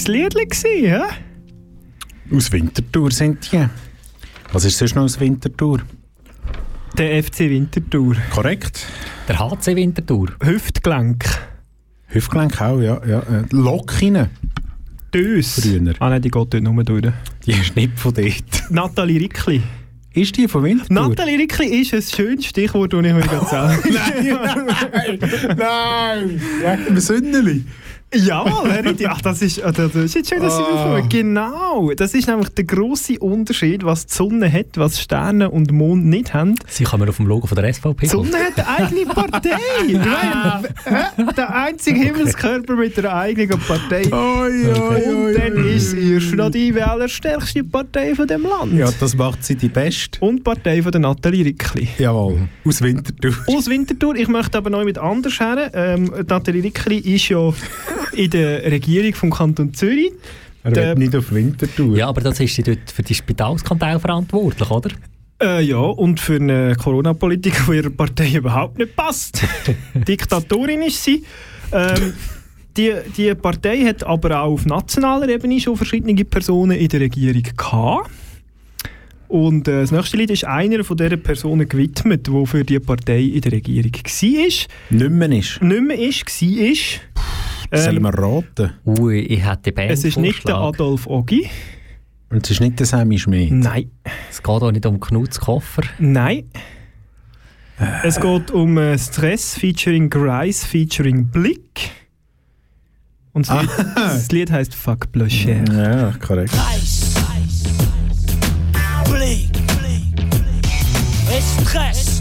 Liedli gsi, ja? Aus Winterthur sind die. Was ist sonst noch aus Winterthur? Der FC Winterthur. Korrekt. Der HC Winterthur. Hüftgelenk. Hüftgelenk auch, ja. ja. äh, Lokinen. Dös. Früher. Ah nein, die geht dort nur durch. Die ist nicht von dort. Nathalie Rickli. Ist die von Winterthur? Nathalie Rickli ist ein schönes Stichwort, das ich mir gerade sage. Nein! Nein! Ja. Jawohl, Herr Rüthi. Ach, das ist, ah, das ist jetzt schön, dass Sie aufkommen. Genau. Das ist nämlich der grosse Unterschied, was die Sonne hat, was Sterne und Mond nicht haben. Sie kommen auf dem Logo von der SVP. Die Sonne hat eine eigene Partei. Äh, der einzige Himmelskörper mit einer eigenen Partei. und dann ist sie erst noch die wählerstärkste Partei von dem Land. Ja, das macht sie die beste. Und die Partei von der Nathalie Rickli. Jawohl, aus Winterthur. Aus Winterthur. Ich möchte aber noch mit anders her. Ähm, Nathalie Rickli ist ja in der Regierung vom Kanton Zürich. Er Der- wird nicht auf Winterthur. Ja, aber das ist sie dort für die Spitalskandal verantwortlich, oder? Äh, ja, und für eine Corona-Politik, die ihrer Partei überhaupt nicht passt. Diktatorin ist sie. Ähm, die, die Partei hat aber auch auf nationaler Ebene schon verschiedene Personen in der Regierung gehabt. Und äh, das nächste Lied ist einer von diesen Personen gewidmet, die für die Partei in der Regierung war. Nicht mehr ist. Nicht mehr ist, war. Sollen Ähm, wir raten? Ui, ich hätte die Band es ist nicht der Adolf Oggi. Und es ist nicht der Sammy Schmidt. Nein. Es geht auch nicht um Knuts Koffer. Nein. Es geht um äh, Stress featuring Grice featuring Blick. Und das, Lied, das Lied heißt Fuck Blusher. Ja, korrekt. Stress.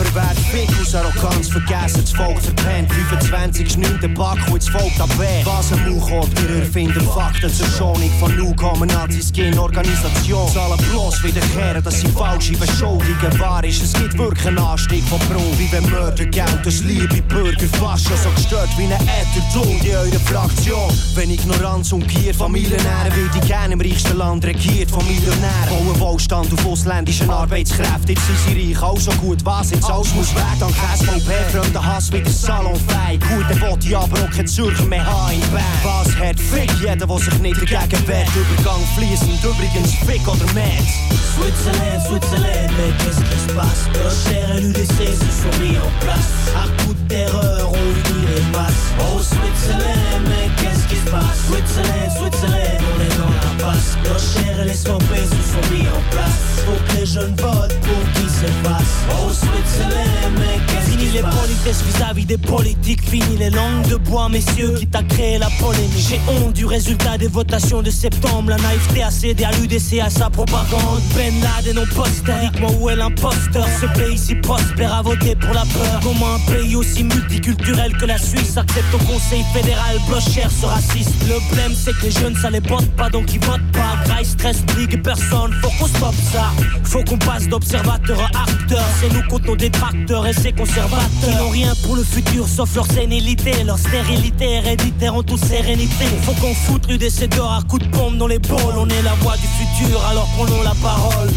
Verwehrt Fick aus Arroganz, vergessen das Volk verpennt. 25 ist nicht der Back, und jetzt folgt ab wer? Was ein Mauchort, wir erfinden Fakten zur Schonung von kommen Nazis gegen Organisation. Zahlen bloß wiederkehren, dass sie falsche Beschuldigungen wahr ist. Es gibt wirklich einen Anstieg von Pro, wie wenn Mörder Geld, das liebe Bürger fast schon so gestört wie ein Äthertod in eurer Fraktion. Wenn Ignoranz umkehrt, Familiennähren würde ich gerne im reichsten Land regiert von Millionären. Bauen Wohlstand auf ausländischen Arbeitskräften, jetzt sind sie reich, auch so gut, was jetzt alles muss weg. Dank SVP, fremder Hass wieder salonfrei. Gut, dann wollte ich aber auch kein Zürcher mehr haben in Bern. Was hat Fick, jeder, der sich nicht dagegen wehrt. Übergang fließend, übrigens Fick oder Mad. Switzerland, Switzerland, mais qu'est-ce qui se passe Rocher et l'UDC se sont mis en place. À coup de terreur, on unit les masses. Oh Switzerland, mais qu'est-ce qui se passe Switzerland, Switzerland, on est dans la passe. Rocher et les swampés se sont mis en place. Faut que les jeunes votent pour qu'ils s'effacent. Oh Switzerland, mais qu'est-ce Fini les politesses vis-à-vis des politiques. Fini les langues de bois, messieurs, qui t'a créé la polémique. J'ai honte du résultat des votations de septembre. La naïveté a cédé à l'UDC, à sa propagande. Ben Laden, non postériquement, où est l'imposteur? Ce pays si prospère a voté pour la peur. Comment un pays aussi multiculturel que la Suisse accepte au conseil fédéral? Blocher ce raciste Le problème c'est que les jeunes ça les botte pas donc ils pas. Graille, stress, brigue, personne, faut qu'on stoppe ça. Faut qu'on passe d'observateur à acteur. C'est nous contre nos détracteurs et ces conservateurs. Qui n'ont rien pour le futur sauf leur sénilité. Leur stérilité héréditaire en toute sérénité. Faut qu'on foute l'UDC dehors à coups de pompe dans les boules. On est la voix du futur alors prenons la parole.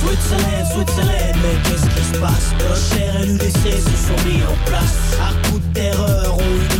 Switzerland, Switzerland, mais qu'est-ce qui se passe? Rocher et l'UDC se sont mis en place. À coup de terreur, on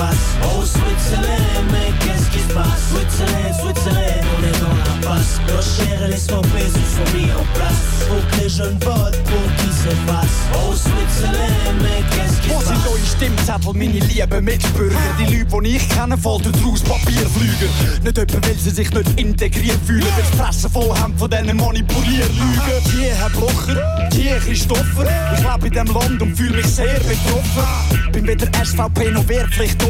masses. Oh Switzerland, mais qu'est-ce qui se passe Switzerland, Switzerland, on est dans la passe. Rocher et les swampés se sont mis en place. Faut que les jeunes votent pour qu'ils s'effacent. Oh Switzerland, mais qu'est-ce qui se Wo sind passe eure Stimmzettel, meine lieben Mitbürger? Die Leute, die ich kenne, folgen draus Papierflüger. Nicht etwa, weil sie sich nicht integriert fühlen, weil die Fresse voll haben von diesen Manipulierlügen. Die Herr Blocher, die Christopher. Ich lebe in diesem Land und fühle mich sehr betroffen. Bin weder SVP noch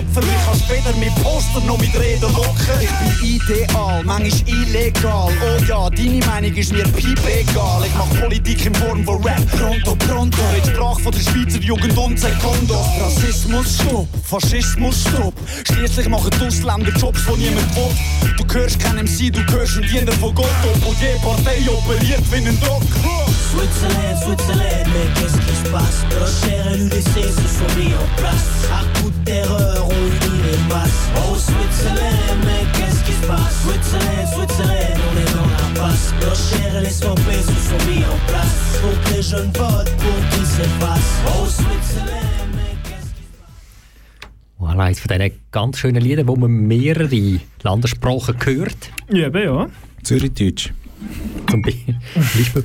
Wehrpflichtopfer. Ich kann weder mit Poster noch mit Reden locken. Ich bin ideal, manchmal illegal. Oh ja, deine Meinung ist mir piep egal. Ich mach Politik in Form von Rap. Pronto, pronto. In Sprache von der Schweizer Jugend und Sekundos. Rassismus, stopp. Faschismus, stopp. Schließlich machen die Ausländer Jobs, die niemand will. Du gehörst keinem MC, du gehörst ein Diener von Gott. Obwohl die Partei operiert wie ein Doc. Switzerland, Switzerland, mais qu'est-ce qui se passe Rocher et l'UDC se sont mis en place. À coup de terreur, masses. Oh Switzerland, mais qu'est-ce qui se passe Switzerland, Switzerland, on est dans la passe. Rocher et les swampés se sont mis en place. Faut que les jeunes votent pour qu'ils s'effacent. Oh Switzerland, passe Voilà, eines von diesen ganz schönen Liedern, wo man mehrere Landessprachen hört. Ja, eben, ja. Zürichdeutsch. Zum Be- Beispiel.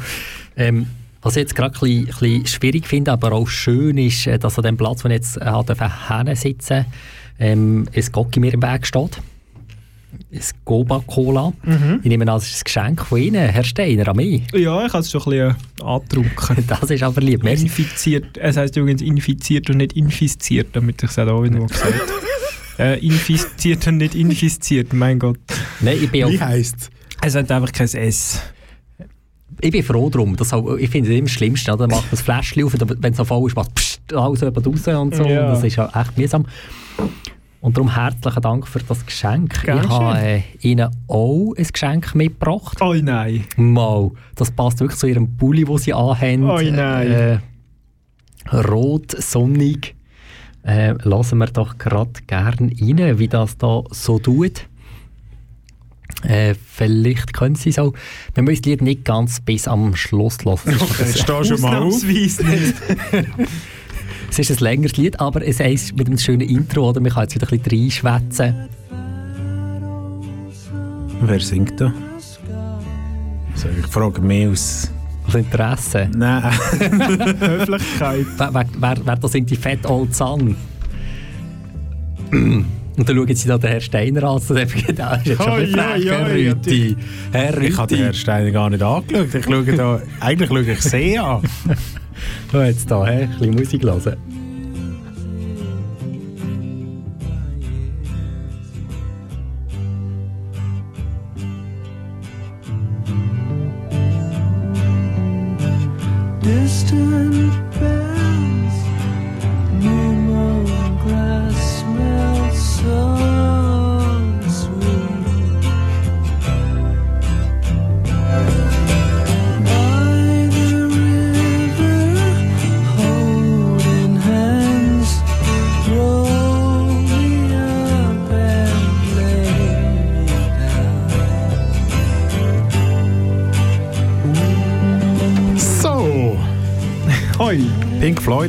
Ähm, was ich jetzt gerade ein bisschen, schwierig finde, aber auch schön ist, äh, dass an dem Platz, wo ich jetzt äh, halt sitzen ähm, ein Gocki mir im Weg steht. das Goba Cola. Mhm. Ich nehme an, das ist ein Geschenk von Ihnen, Herr Steiner, an mich. Ja, ich habe es schon ein bisschen angetrunken. Das ist aber lieb. Merci. Infiziert, es heisst übrigens infiziert und nicht infiziert, damit ich es auch irgendwo gesagt äh, infiziert und nicht infiziert, mein Gott. Nein, ich bin, Wie heisst Es hat einfach kein S. ich bin froh drum. Das auch, ich finde es immer das Schlimmste. Oder? Dann macht man das Fläschchen auf, und wenn es so voll ist, macht es alles jemand raus und so. Ja. Und das ist ja echt mühsam. Und darum herzlichen Dank für das Geschenk. Gern ich habe geschehen. äh, Ihnen auch ein Geschenk mitgebracht. Oh nein. Mal, das passt wirklich zu Ihrem Pulli, den Sie anhaben. Oh nein. Äh, rot, sonnig. Äh, lassen wir doch gerade gerne rein, wie das da so tut. Äh, vielleicht können Sie so. Wir müssen das Lied nicht ganz bis am Schluss hören. Okay, steh schon mal auf. Nicht. Es ist ein längeres Lied, aber es ist mit einem schönen Intro, oder? Man kann jetzt wieder ein bisschen reinschwätzen. Wer singt da? Also, ich frage mich aus... Aus Interesse. Nein. Höflichkeit. Wer, wer, wer, da sind die Fat Old Sun? Und dann schauen sie da den Herrn Steiner an. denken, das ist jetzt schon bisschen frech, oi, Herr Rüti. Herr Ich habe den Herrn Rüti. Steiner gar nicht angeschaut. Ich schaue da, eigentlich schaue ich See an. Jetzt hä? ein bisschen Musik hören.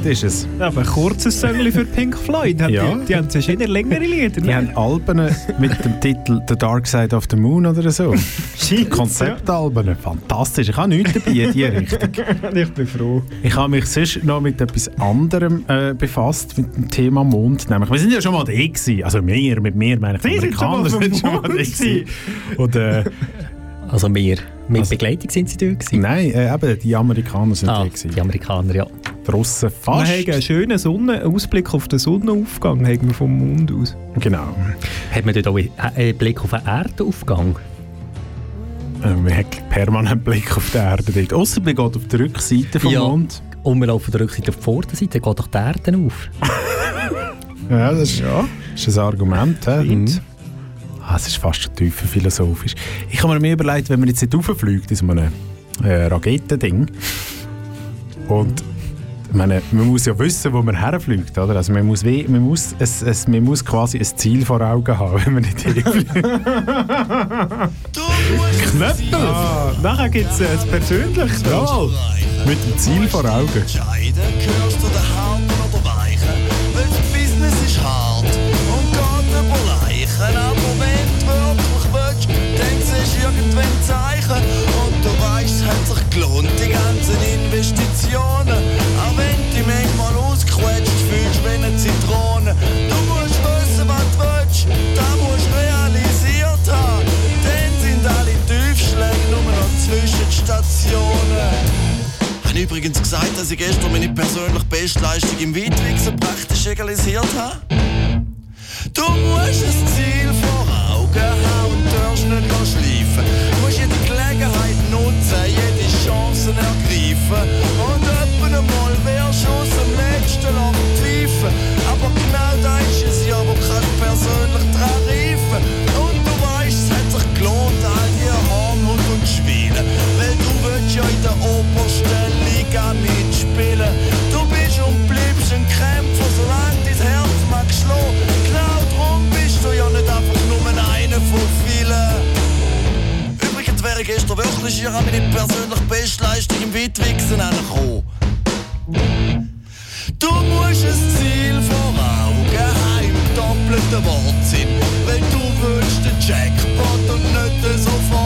Ist es. Aber ein kurzes Song für Pink Floyd. Hat Ja. Die, die haben eher längere Lieder. Die haben Alben mit dem Titel The Dark Side of the Moon oder so. Konzeptalben, fantastisch. Ich habe nichts dabei in die Richtung. ja. Ich bin froh. Ich habe mich sonst noch mit etwas anderem äh, befasst, mit dem Thema Mond. Nämlich, wir sind ja schon mal da gewesen. Also wir, mit mir meine ich die Sie schon Amerikaner sind schon mal da gewesen. Und äh, Also wir. Mit Also- Begleitung sind sie da gewesen. nein, äh, eben, die Amerikaner sind Ah, da gewesen. die Amerikaner, ja. Die Russen Wir fast. haben einen schönen Sonne Ausblick auf den Sonnenaufgang haben wir vom Mond aus. Genau. Hat man dort auch einen Blick auf den Erdenaufgang? Äh, man hat permanent Blick auf die Erde dort. Ausser man geht auf die Rückseite vom Ja. Mond. Und wir laufen auf der Rückseite auf die Vorderseite, dann geht doch die Erde auf. Ja, das ist, ja. ist ein Argument. hä? Mhm. Ah, es ist fast schon tiefer philosophisch. Ich habe mir mehr überlegt, wenn man jetzt nicht rauffliegt, in so einem äh, Raketending. Und ich meine, man muss ja wissen, wo man herfliegt, oder? Also man muss, weh, man muss, es, es, man muss quasi ein Ziel vor Augen haben, wenn man nicht hinfliegt. Knöppel! Ah, nachher gibt es ein persönliches. Jawohl, mit dem Ziel vor Augen. Entscheiden, gehörst du den Harten oder Weichen? Weil das Business ist hart und geht über Leichen. Aber wenn du wirklich willst, dann siehst du irgendwann Zeichen. Und du weißt, es hat sich gelohnt, die ganzen Investitionen. Übrigens gesagt, dass ich gestern meine persönliche Bestleistung im Weitwichsen praktisch egalisiert habe. Du musst ein Ziel vor Augen haben und darfst nicht schleifen. Du musst jede Gelegenheit nutzen, jede Chance ergreifen. Und öppen einmal wirst du aus dem letzten Loch pfeifen. Aber genau da ist es ja, wo kannst persönlich dran reifen. Und du weißt, es hat sich gelohnt, all die Hornhund und Schwielen. Weil du willst ja in der obersten Liga wäre gestern wirklich hier an meine persönliche Bestleistung im Weitwichsen angekommen. Du musst ein Ziel vor Augen haben, doppelten Wortsinn. Weil du willst den Jackpot und nicht den Sofortgewinn.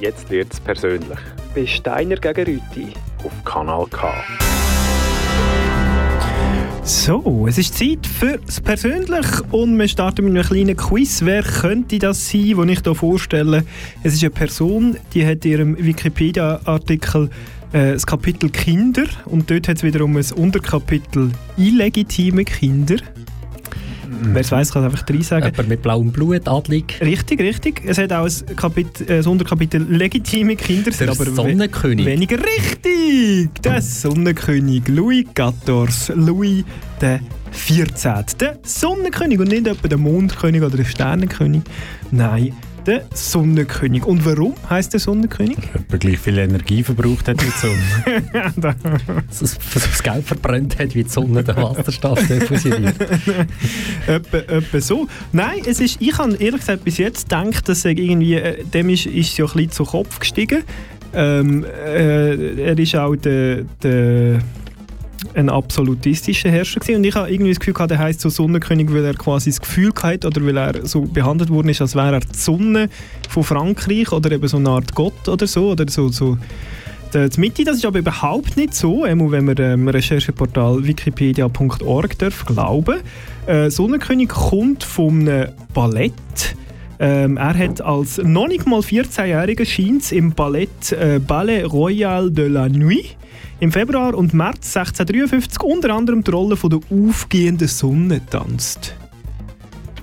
Jetzt wird's persönlich. Bei Steiner gegen Rüti. Auf Kanal K. So, es ist Zeit fürs Persönlich und wir starten mit einem kleinen Quiz. Wer könnte das sein, den ich hier vorstelle? Es ist eine Person, die hat in ihrem Wikipedia-Artikel äh, das Kapitel Kinder und dort hat es wiederum ein Unterkapitel illegitime Kinder. Wer es weiss, kann es einfach drei sagen. Jemand mit blauem Blut, adlig. Richtig, richtig. Es hat auch ein, Kapitel, ein Unterkapitel legitime Kinder. Der aber Sonnenkönig. Weniger richtig! Der Sonnenkönig Louis XIV, Louis der 14. Der Sonnenkönig und nicht etwa der Mondkönig oder der Sternenkönig. Nein, der Sonnenkönig. Und warum heißt der Sonnenkönig? Etwa gleich viel Energie verbraucht hat wie die Sonne. Dass es das Geld verbrennt hat, wie die Sonne den Wasserstoff fusioniert. etwa, etwa so. Nein, es ist, ich habe ehrlich gesagt bis jetzt gedacht, dass er irgendwie, äh, dem ist, ist ja ein bisschen zu Kopf gestiegen. Ähm, äh, er ist auch der, der, ein absolutistischer Herrscher gewesen. und ich habe irgendwie das Gefühl gehabt, er heißt so Sonnenkönig, weil er quasi das Gefühl hatte oder weil er so behandelt worden ist, als wäre er die Sonne von Frankreich oder eben so eine Art Gott oder so oder so, so die Mitte, das ist aber überhaupt nicht so, wenn man dem Rechercheportal wikipedia.org darf glauben. Äh, Sonnenkönig kommt vom Ballett. Ähm, er hat als noch nicht mal 14-Jähriger scheint im Ballett äh, Ballet Royal de la Nuit im Februar und März 1653 unter anderem die Rolle von der aufgehenden Sonne tanzt.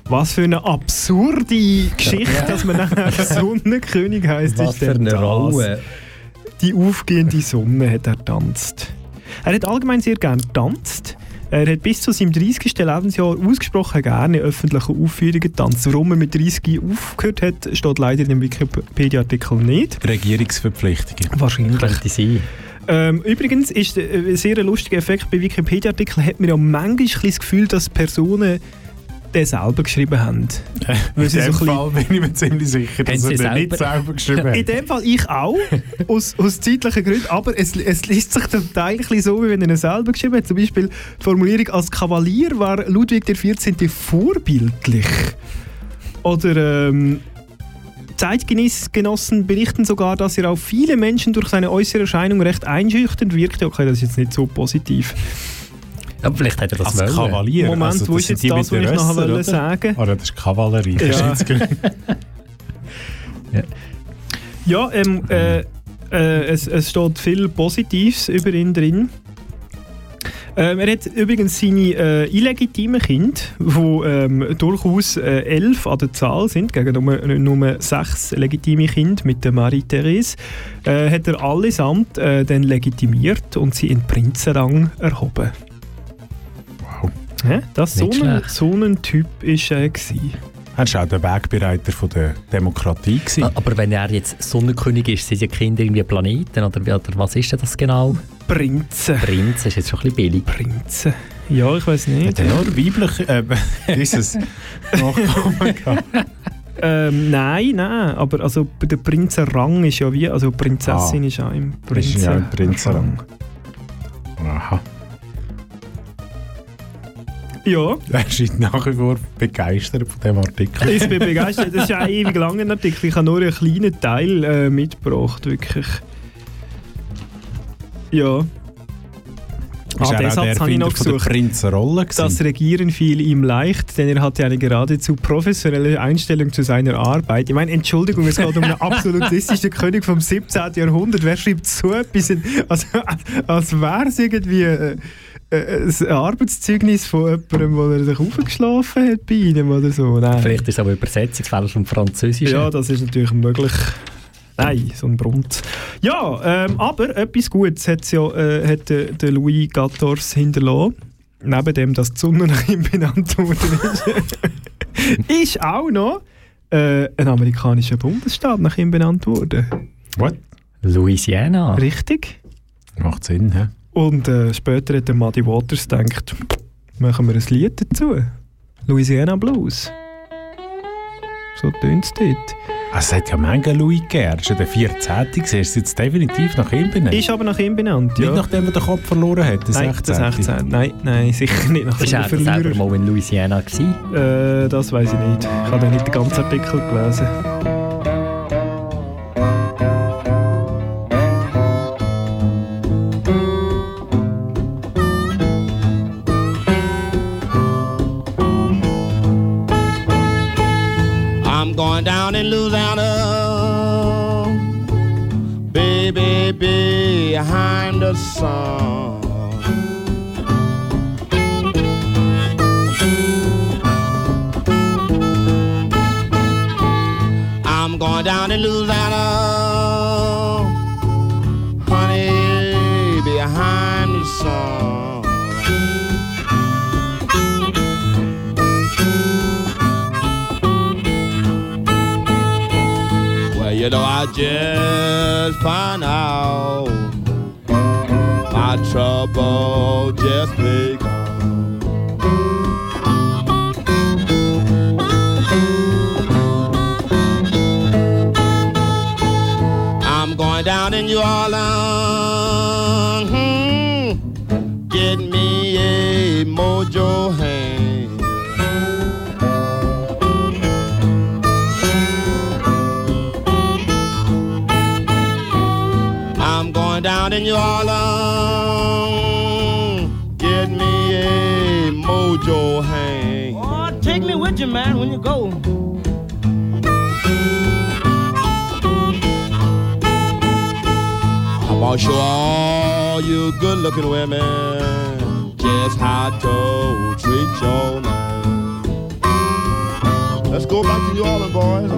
Was für eine absurde Geschichte, dass man nachher Sonnenkönig heißt. Was ist für eine das? Rolle. Die aufgehende Sonne hat er tanzt. Er hat allgemein sehr gern tanzt. Er hat bis zu seinem 30. Lebensjahr ausgesprochen gerne öffentliche Aufführungen getanzt. Warum er mit 30 aufgehört hat, steht leider in dem Wikipedia-Artikel nicht. Regierungsverpflichtungen. Wahrscheinlich. Könnte sein. Ähm, übrigens ist der- äh, ein sehr lustiger Effekt bei Wikipedia-Artikeln, hat man ja manchmal das Gefühl, dass Personen den selber geschrieben haben. Weil In sie dem so Fall bin ich mir ziemlich sicher, dass Haben er Sie den nicht selber- geschrieben hat. In dem Fall ich auch, aus, aus zeitlichen Gründen, aber es, es liest sich zum Teil ein so, wie wenn er ihn selber geschrieben hat. Zum Beispiel die Formulierung «Als Kavalier war Ludwig XIV. vorbildlich». Oder ähm, Zeitgenossen berichten sogar, dass er auf viele Menschen durch seine äußere Erscheinung recht einschüchternd wirkte. Okay, das ist jetzt nicht so positiv. Aber vielleicht hat er das Als wollen. Kavalier. Moment, also, wo das ist jetzt die das, was ich noch wollte oder? sagen? Ah, das ist Kavallerie. Ja. Das ist jetzt gleich- Ja, ähm, äh, äh, es, es steht viel Positives über ihn drin. Ähm, er hat übrigens seine äh, illegitimen Kinder, die ähm, durchaus äh, elf an der Zahl sind, gegen nur, nur sechs legitime Kinder mit der Marie-Therese, äh, hat er allesamt äh, dann legitimiert und sie in Prinzenrang erhoben. Wow. Ja, das so ein, so ein Typ war er. Gewesen. Er war auch der Wegbereiter von der Demokratie. Gewesen. Aber wenn er jetzt Sonnenkönig ist, sind ja Kinder irgendwie Planeten oder, oder was ist denn das genau? Prinzen. Prinz ist jetzt schon ein bisschen billig. Prinzen. Ja, ich weiß nicht. Nur weiblich äh, dieses Nachkommen? Ähm, nein, nein, aber also der Prinzenrang ist ja wie, also Prinzessin Ah. ist ja im Ist Prinzen ja im Prinzenrang. Aha. Ja, Er scheint nach wie vor begeistert von diesem Artikel. ich bin begeistert. Das ist ja ein ewig langer Artikel. Ich habe nur einen kleinen Teil äh, mitgebracht, wirklich. Ja. Ist Ah, den Satz habe ich noch gesucht. Das? Regieren fiel ihm leicht, denn er hatte eine geradezu professionelle Einstellung zu seiner Arbeit. Ich meine, Entschuldigung, es geht um einen absolutistischen König vom 17. Jahrhundert. Wer schreibt so etwas? In, also, als wäre es irgendwie äh, äh, ein Arbeitszeugnis von jemandem, wo er sich aufgeschlafen hat bei ihm oder so. Nein. Vielleicht ist es aber Übersetzungsfehler vom Französischen. Ja, das ist natürlich möglich. Nein, so ein Brunt. Ja, ähm, aber etwas Gutes hat's ja, äh, hat der, der Louis XIV hinterlassen. Neben dem, dass die Sonne nach ihm benannt worden ist, ist auch noch äh, ein amerikanischer Bundesstaat nach ihm benannt worden. What? Louisiana. Richtig. Macht Sinn, hä? Und äh, später hat der Muddy Waters gedacht, machen wir ein Lied dazu. Louisiana Blues. So tönt es dort. Also, es hat ja Menge Louis gegeben. Ist ja der 14. gewesen. Ist es jetzt definitiv nach ihm benannt? Ist aber nach ihm benannt, ja. Nicht nachdem er den Kopf verloren hat, der nein, 16. der 16. Nein, nein, sicher nicht nach Ist dem er selber Verlierer. mal in Louisiana gewesen? Äh, das weiß ich nicht. Ich habe nicht den ganzen Artikel gelesen. The sun. I'm going down to Louisiana, honey, behind the sun. Well, you know, I just found out trouble just begun. I'm going down in New Orleans, hmm, get me a mojo hand. I'm going down in New Orleans. Mojo hang. Oh, take me with you, man, when you go. I'm gonna show all you good looking women just how to treat your man. Let's go back to New Orleans, boys.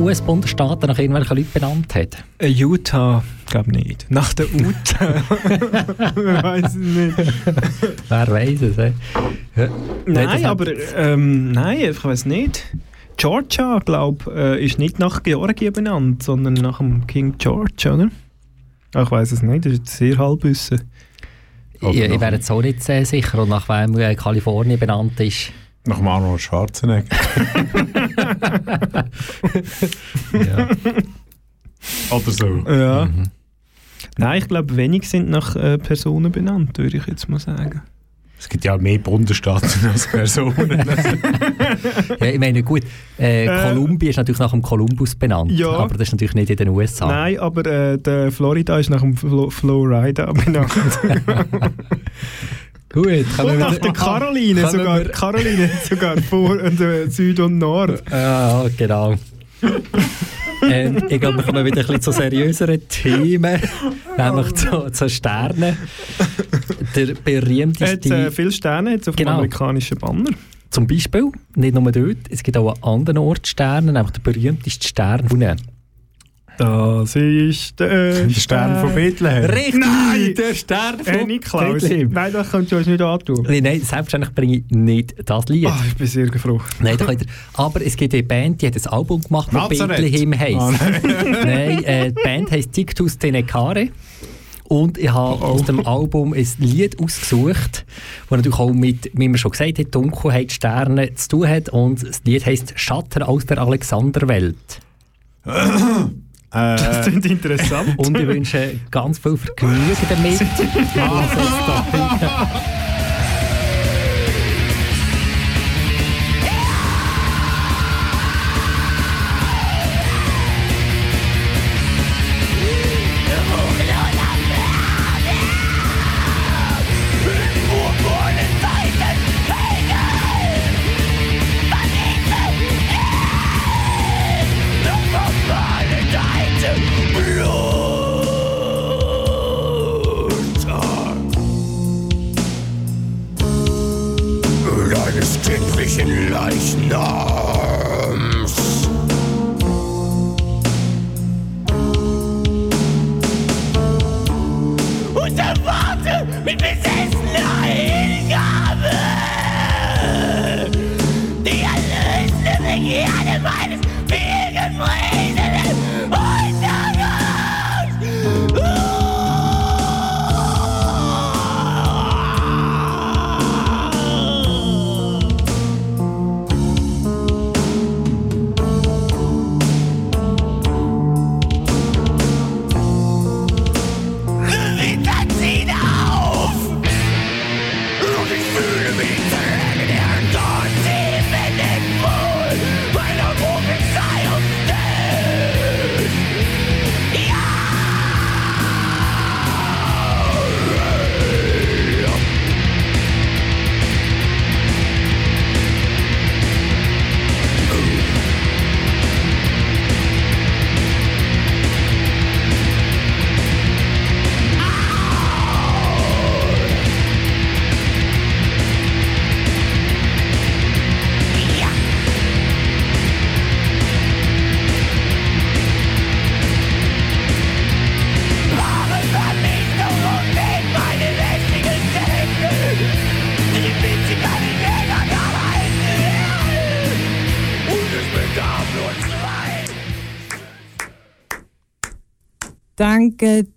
US-Bundesstaaten nach irgendwelchen Leuten benannt hat? Äh, Utah, glaube nicht. Nach der Utah. Wer weiß es nicht. Wer weiß es, ey? Ja. Nein, hat- aber ähm, nein, ich weiß nicht. Georgia, glaube äh, ist nicht nach Georgien benannt, sondern nach dem King George, oder? Ah, Ich weiß es nicht, das ist jetzt sehr halbwissen. Ich, ich wäre jetzt auch nicht sehr sicher, und nach wem äh, Kalifornien benannt ist. Nach Arnold Schwarzenegger. ja. Oder so. Ja. Mhm. Nein, ich glaube, wenig sind nach äh, Personen benannt, würde ich jetzt mal sagen. Es gibt ja mehr Bundesstaaten als Personen. ja, ich meine, gut, äh, Äh, Kolumbien ist natürlich nach dem Kolumbus benannt, Ja. aber das ist natürlich nicht in den USA. Nein, aber äh, der Florida ist nach dem Flo Florida benannt. Gut, und nach der Caroline Können sogar. wir- Caroline sogar vor und, äh, Süd und Nord. Ja, genau. ähm, ich glaube, wir kommen wieder ein bisschen zu seriöseren Themen, nämlich zu, zu Sternen. Der berühmteste... Hat äh, viele Sterne jetzt auf dem Genau. amerikanischen Banner. Zum Beispiel, nicht nur dort, es gibt auch an anderen Orten Sterne, nämlich der berühmteste Stern. Das ist der, Der Stern von Bethlehem. Richtig, Nein! der Stern von Äh, Niklaus. Bethlehem. Nein, das könnt ihr uns nicht antun. Nein, nein, selbstverständlich bringe ich nicht das Lied. Ah, ich bin sehr froh. Nein, da könnt ihr, aber es gibt eine Band, die hat ein Album gemacht, das. Bethlehem heisst. Ah, nein. nein, äh, die Band heisst Tictus Tenecare. Und ich habe aus dem Album ein Lied ausgesucht, das natürlich auch mit, wie man schon gesagt hat, Dunkelheit, Sterne zu tun hat. Und das Lied heisst Schatten aus der Alexanderwelt. Das klingt interessant. Und ich wünsche ganz viel Vergnügen damit.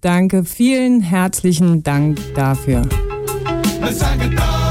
Danke, vielen herzlichen Dank dafür. Danke, danke.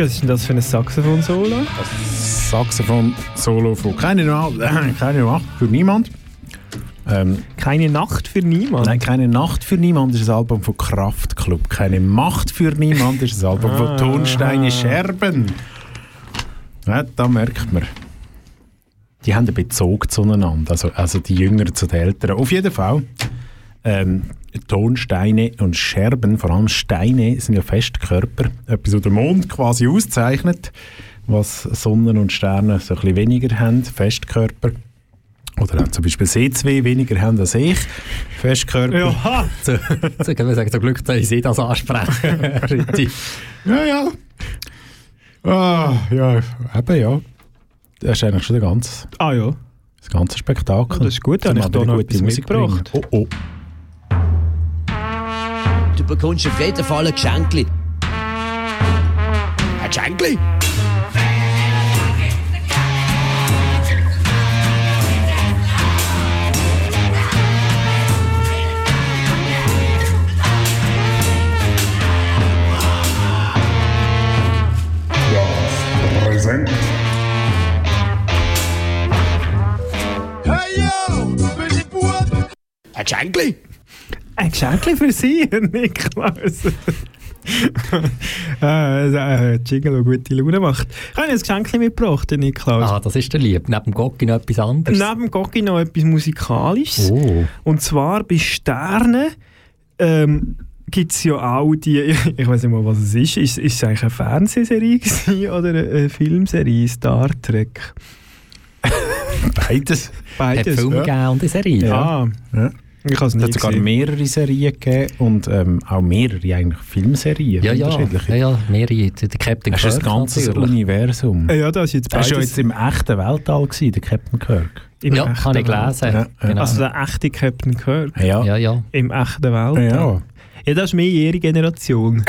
Was ist denn das für ein Saxophon-Solo? Das Saxophon-Solo von keine Nacht, keine Nacht für niemand. Ähm, keine Nacht für niemand? Nein, keine Nacht für niemand ist das Album von Kraftklub. Keine Macht für niemand ist das Album von ah. Tonsteine Scherben. Ja, da merkt man. Die haben einen Bezug zueinander, also, also die Jüngeren zu den Älteren. Auf jeden Fall ähm, Tonsteine und Scherben, vor allem Steine, sind ja Festkörper. Etwas, was der Mond quasi auszeichnet, was Sonnen und Sterne so ein bisschen weniger haben, Festkörper. Oder auch zum Beispiel C2 weniger haben als ich, Festkörper. Ja, so, so können wir sagen, zum Glück, dass ich Sie das ansprechen. Ritti. Ja, ja. Ah, ja, eben ja. Das ist eigentlich schon der ganze, ah ja. das ganze Spektakel. Oh, das ist gut, habe ich da noch gute Musik mitgebracht. bringen. Oh, oh. Bekommst auf jeden Fall ein Geschenkli. Ein Geschenkli? Hey yo, bin ich Bub? Ein Geschenkli? Ein Geschenk für Sie, Niklaus. äh, äh, Jingle, der gute Laune macht. Ich habe Ihnen ein Geschenk mitgebracht, Niklaus. Ah, das ist der Lieb. Neben dem Gocki noch etwas anderes. Neben Gocki noch etwas Musikalisches. Oh. Und zwar bei Sternen ähm, gibt es ja auch die, ich weiß nicht mal, was es ist. Ist, ist es eigentlich eine Fernsehserie gewesen oder eine, Filmserie, Star Trek? Beides. Hat Filme ja. gegeben und eine Serie. Ja. Ja. Ich habe es nicht hat sogar mehrere Serien gegeben und ähm, auch mehrere eigentlich Filmserien. Ja, ja, ja, ja, mehrere. Der Captain Das ist ein Kirk ganzes natürlich. Universum. Äh, Ja, das ist jetzt beides. war jetzt im echten Weltall, gewesen, der Captain Kirk. Im Ja, habe ich gelesen. Ja, Genau. Also der echte Captain Kirk Ja. ja, ja. im echten Welt. Ja. Ja, das ist mehr ihre Generation.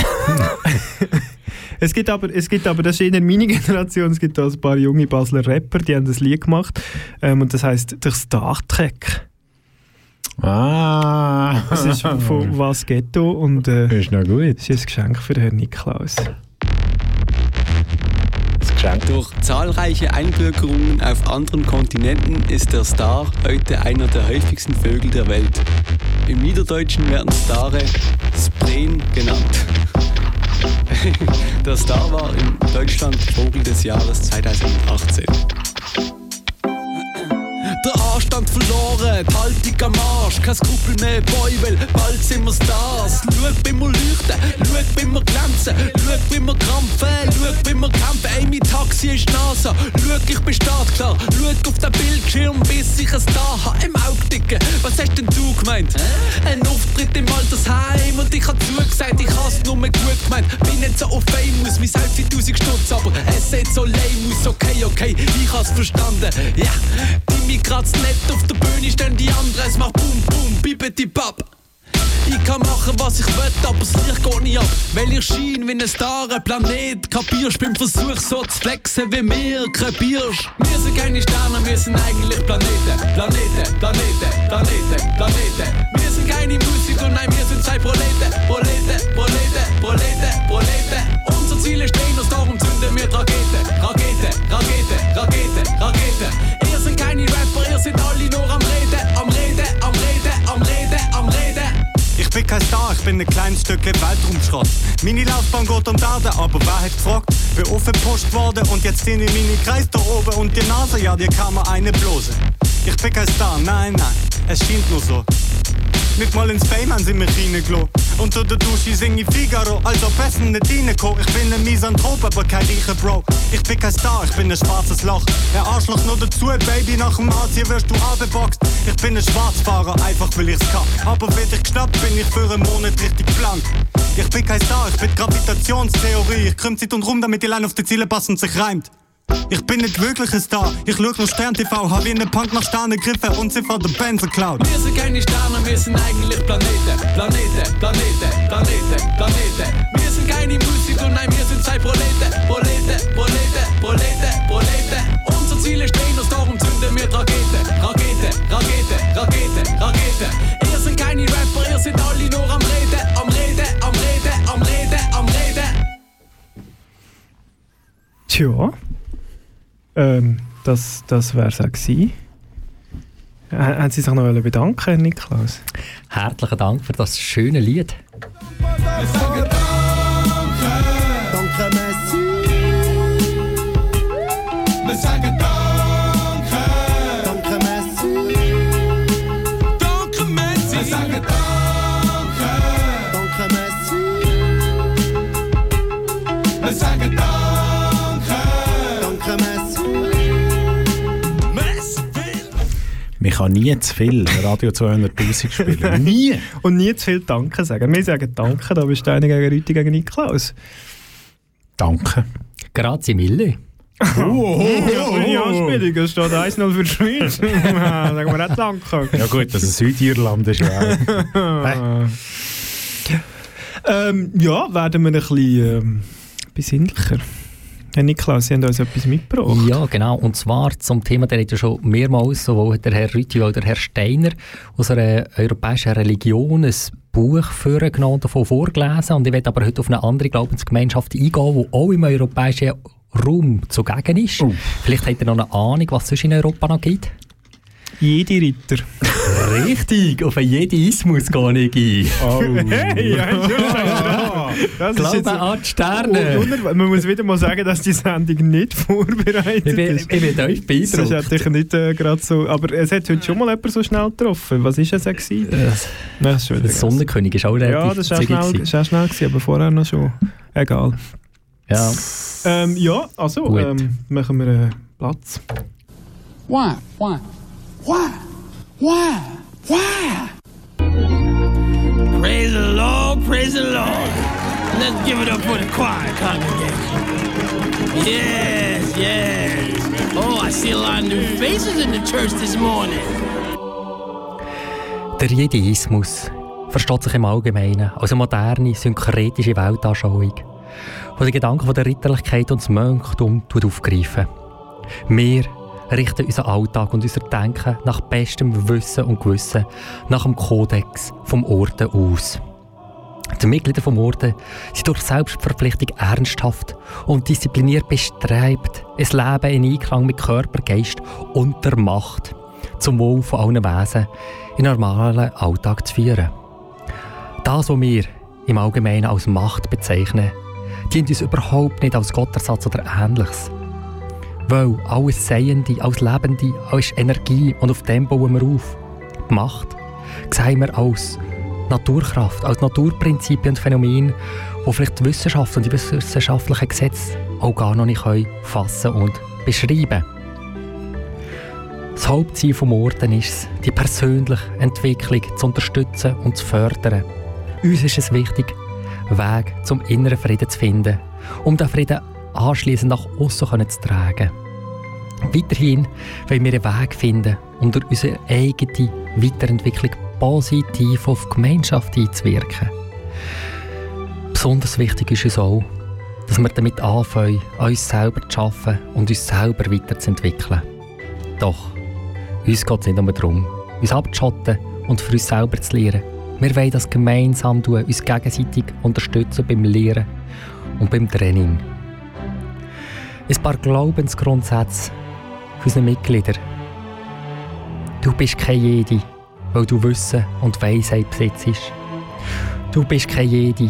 es, gibt aber, es gibt aber, das ist eher meine Generation, es gibt da ein paar junge Basler Rapper, die haben das Lied gemacht. Ähm, und das heisst «Der Star Trek». Ah. Das ist von «Was Ghetto» und äh, ist noch gut. das ist ein Geschenk für Herrn Niklaus. Das Geschenk. Durch zahlreiche Einbürgerungen auf anderen Kontinenten ist der Star heute einer der häufigsten Vögel der Welt. Im Niederdeutschen werden Stare Spren genannt. Der Star war in Deutschland Vogel des Jahres 2018. Der Anstand verloren, die Haltung am Arsch, kein Skrupel mehr, Boy, weil bald sind wir Stars. Schau, wie wir leuchten, schau, wie wir glänzen, schau, wie wir krampfen, schau, wie wir kämpfen. Ey, mein Taxi ist NASA, schau, ich bin startklar, schau auf den Bildschirm, bis ich es da habe im Auge Was hast denn du gemeint? Ein Auftritt im Altersheim und ich hab zugesagt, ich hab's nur mehr gut gemeint. Bin nicht so auf famous wie selbst 1000 Stutz, aber es sieht so lame aus, okay, okay, ich hab's verstanden. Ja, die mich kratzt nicht auf der Bühne, stehen die anderen, es macht bum bum, bibeti bab. Ich kann machen, was ich will, aber das Licht geht nicht ab. Weil ich schien wie ein Star, ein Planet. Kapierst beim Versuch so zu flexen wie mir, krepierst. Wir sind keine Sterne, wir sind eigentlich Planeten. Planeten, Planeten, Planeten, Planeten. Wir sind keine Musiker, nein, wir sind zwei Proleten. Proleten, Proleten, Proleten, Proleten. Unser Ziel ist Venus, darum zünden wir die Rakete. Rakete, Rakete, bin kein Star, ich bin ein kleines Stück Weltraumschrott. Meine Laufbahn geht die Erde, aber wer hat gefragt? Bin aufgepusht worden und jetzt sind ich meine Kreis da oben und die Nase, ja, die kann man eine blosen. Ich bin kein Star, nein, nein, es scheint nur so. Nicht mal ins Fame sie mich reingelassen. Unter der Dusche sing ich Figaro, als ob Essen nicht reinkommt. Ich bin ein Misanthrop, aber kein reicher Bro. Ich bin kein Star, ich bin ein schwarzes Loch. Ein Arschloch nur dazu, Baby, nach dem Asien wirst du abgeboxt. Ich bin ein Schwarzfahrer, einfach weil ich's kann. Aber wird ich geschnappt, bin ich für einen Monat richtig blank. Ich bin kein Star, ich bin Gravitationstheorie. Ich krümmt Zeit und rum, damit die Line auf die Ziele passt und sich reimt. Ich bin nicht wirklich ein Star, ich schau nur Stern TV, hab wie einen Punk nach Sternen gegriffen und sie von der Benz geklaut. Wir sind keine Sterne, wir sind eigentlich Planeten. Planeten, Planeten, Planeten, Planeten. Wir sind keine Musiker, nein, wir sind zwei Proleten. Proleten, Proleten, Proleten, Proleten. Unser Ziel ist Venus, darum zünden wir die Rakete. Rakete, Rakete, Rakete, Rakete. Ihr sind keine Rapper, ihr seid alle nur am Reden, am Reden, am Reden, am Reden, am Reden. Tja, ähm, das, das wäre es auch gewesen. H- Haben Sie sich noch bedanken, Herr Niklaus? Herzlichen Dank für das schöne Lied. Kann nie zu viel Radio 200'000 spielen. Nie! Und nie zu viel Danke sagen. Wir sagen Danke, da bist du einer gegen Rüti gegen Niklaus. Danke. Grazie mille. Oh, oh, oh, oh, Anspielung, es steht 1-0 für die Schweiz. Sagen wir auch Danke. Ja gut, also Südirland ist ja ähm, ja, werden wir ein bisschen ähm, besinnlicher. Herr Niklaus, Sie haben uns etwas mitgebracht. Ja, genau. Und zwar zum Thema, der hat ja schon mehrmals, sowohl der Herr Rüthi als auch der Herr Steiner, aus einer europäischen Religion ein Buch vorgenommen, davon vorgelesen. Und ich werde aber heute auf eine andere Glaubensgemeinschaft eingehen, die auch im europäischen Raum zugegen ist. Oh. Vielleicht habt ihr noch eine Ahnung, was es sonst in Europa noch gibt? Jede Ritter. Richtig, auf einen Jediismus gehe ich ein. Oh. Hey, ja, das ist Glaube jetzt an die Sterne. Wunderbar. Man muss wieder mal sagen, dass die Sendung nicht vorbereitet Ich bin, ist. ich bin euch Das ist beeindruckt. natürlich nicht äh, gerade so. Aber es hat heute schon mal jemand so schnell getroffen. Was war es? Äh, Nein, das ist Sonnenkönig ist auch relativ Ja, das war auch schnell, gewesen. ist auch schnell gewesen, aber vorher noch schon. Egal. Ja. Ähm, ja, also ähm, machen wir äh, Platz. Why? Why? Why? Why? Why? Praise the Lord, praise the Lord. Let's give it up for the choir congregation. Yes, yes. Oh, I see a lot of new faces in the church this morning. Der Jediismus versteht sich im Allgemeinen als eine moderne, synkretische Weltanschauung, die den Gedanken von der Ritterlichkeit und des Mönchtum aufgreifen. Wir richten unseren Alltag und unser Denken nach bestem Wissen und Gewissen, nach dem Kodex vom Orden aus. Die Mitglieder vom Orden sind durch Selbstverpflichtung ernsthaft und diszipliniert bestrebt, ein Leben in Einklang mit Körper, Geist und der Macht zum Wohl von allen Wesen in normalen Alltag zu führen. Das, was wir im Allgemeinen als Macht bezeichnen, dient uns überhaupt nicht als Gottersatz oder Ähnliches. Weil alles Seiende, alles Lebende, alles Energie und auf dem bauen wir auf. Die Macht sehen wir als Naturkraft, als Naturprinzipien und Phänomen, die vielleicht die Wissenschaft und die wissenschaftlichen Gesetze auch gar noch nicht fassen und beschreiben Das Hauptziel des Orden ist es, die persönliche Entwicklung zu unterstützen und zu fördern. Uns ist es wichtig, Weg zum inneren Frieden zu finden, um den Frieden anschließend nach außen zu tragen. Weiterhin wollen wir einen Weg finden, um durch unsere eigene Weiterentwicklung positiv auf die Gemeinschaft einzuwirken. Besonders wichtig ist uns auch, dass wir damit anfangen, an uns selber zu arbeiten und uns selber weiterzuentwickeln. Doch, uns geht es nicht nur darum, uns abzuschotten und für uns selber zu lernen. Wir wollen das gemeinsam tun, uns gegenseitig unterstützen beim Lehren und beim Training. Ein paar Glaubensgrundsätze für unsere Mitglieder. Du bist kein Jedi, weil du Wissen und Weisheit besitzt. Du bist kein Jedi,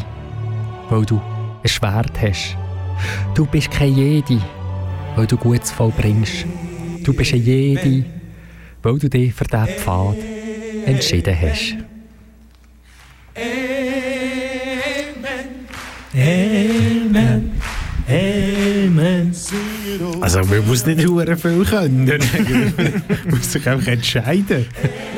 weil du ein Schwert hast. Du bist kein Jedi, weil du Gutes vollbringst. Du bist ein Jedi, weil du dich für diesen Pfad entschieden hast. Amen. Amen. Also man muss nicht hure viel können. man muss sich einfach entscheiden.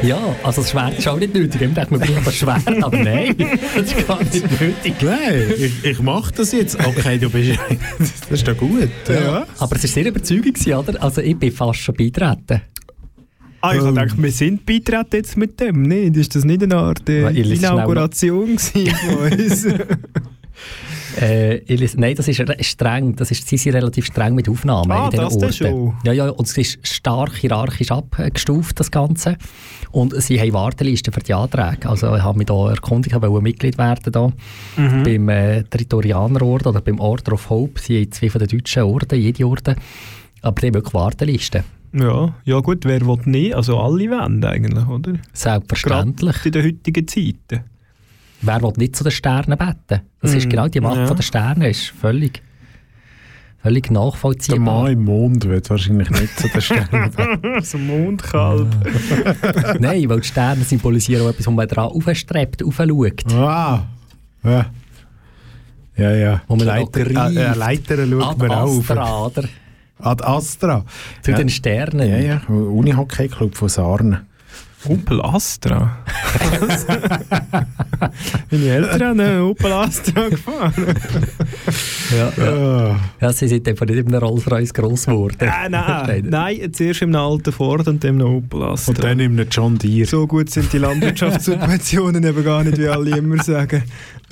Ja, also das Schwert ist auch nicht nötig. Ich dachte, man braucht das Schwert, aber nein, das ist gar nicht nötig. Nein, ich, ich mache das jetzt. Okay, du bist... das ist doch gut. Ja. Aber es war sehr überzeugend, oder? Also ich bin fast schon beitreten. Ah, ich oh. dachte, wir sind beitreten jetzt mit dem. Nicht? Ist das nicht eine Art äh, Inauguration von uns? Äh, nein, das ist re- streng. Das ist, sie sind relativ streng mit Aufnahmen Ah, in diesen das Orten. schon. Ja, ja, und es ist stark hierarchisch abgestuft, das Ganze. Und sie haben Wartelisten für die Anträge. Also ich habe mich da erkundigt, ich wollte Mitglied werden da. Mhm. beim äh, Territorianerorden oder beim Order of Hope. Sie haben zwei von den deutschen Orden, jede Orden. Aber die haben wirklich Wartelisten. ja, ja gut, wer will nicht? Also alle wollen eigentlich, oder? Selbstverständlich. Gerade in den heutigen Zeiten. Wer will nicht zu den Sternen beten? Das ist Mhm. genau die Macht Ja. von den Sternen. Ist völlig, völlig Der nachvollziehbar. Mann im Mond wird wahrscheinlich nicht zu den Sternen. so ein Mondkalb. Nein, weil die Sterne symbolisieren auch etwas, wo man dran aufstrebt, aufschaut. Ah, ja. Ja, ja. Wo man Leiter, äh, äh, Leiter schaut Ad man auch. Astra, oder? Ad Astra. Zu ja. den Sternen. Ja, ja. Unihockey-Club von Sarnen. Opel Astra? Meine Eltern haben einen Opel Astra gefahren. Ja, ja. ja, sie sind einfach nicht in einem Rolls-Royce gross geworden. Äh, nein, nein, zuerst im alten Ford und dann im Opel Astra. Und dann in einem John Deere. So gut sind die Landwirtschaftssubventionen eben gar nicht, wie alle immer sagen.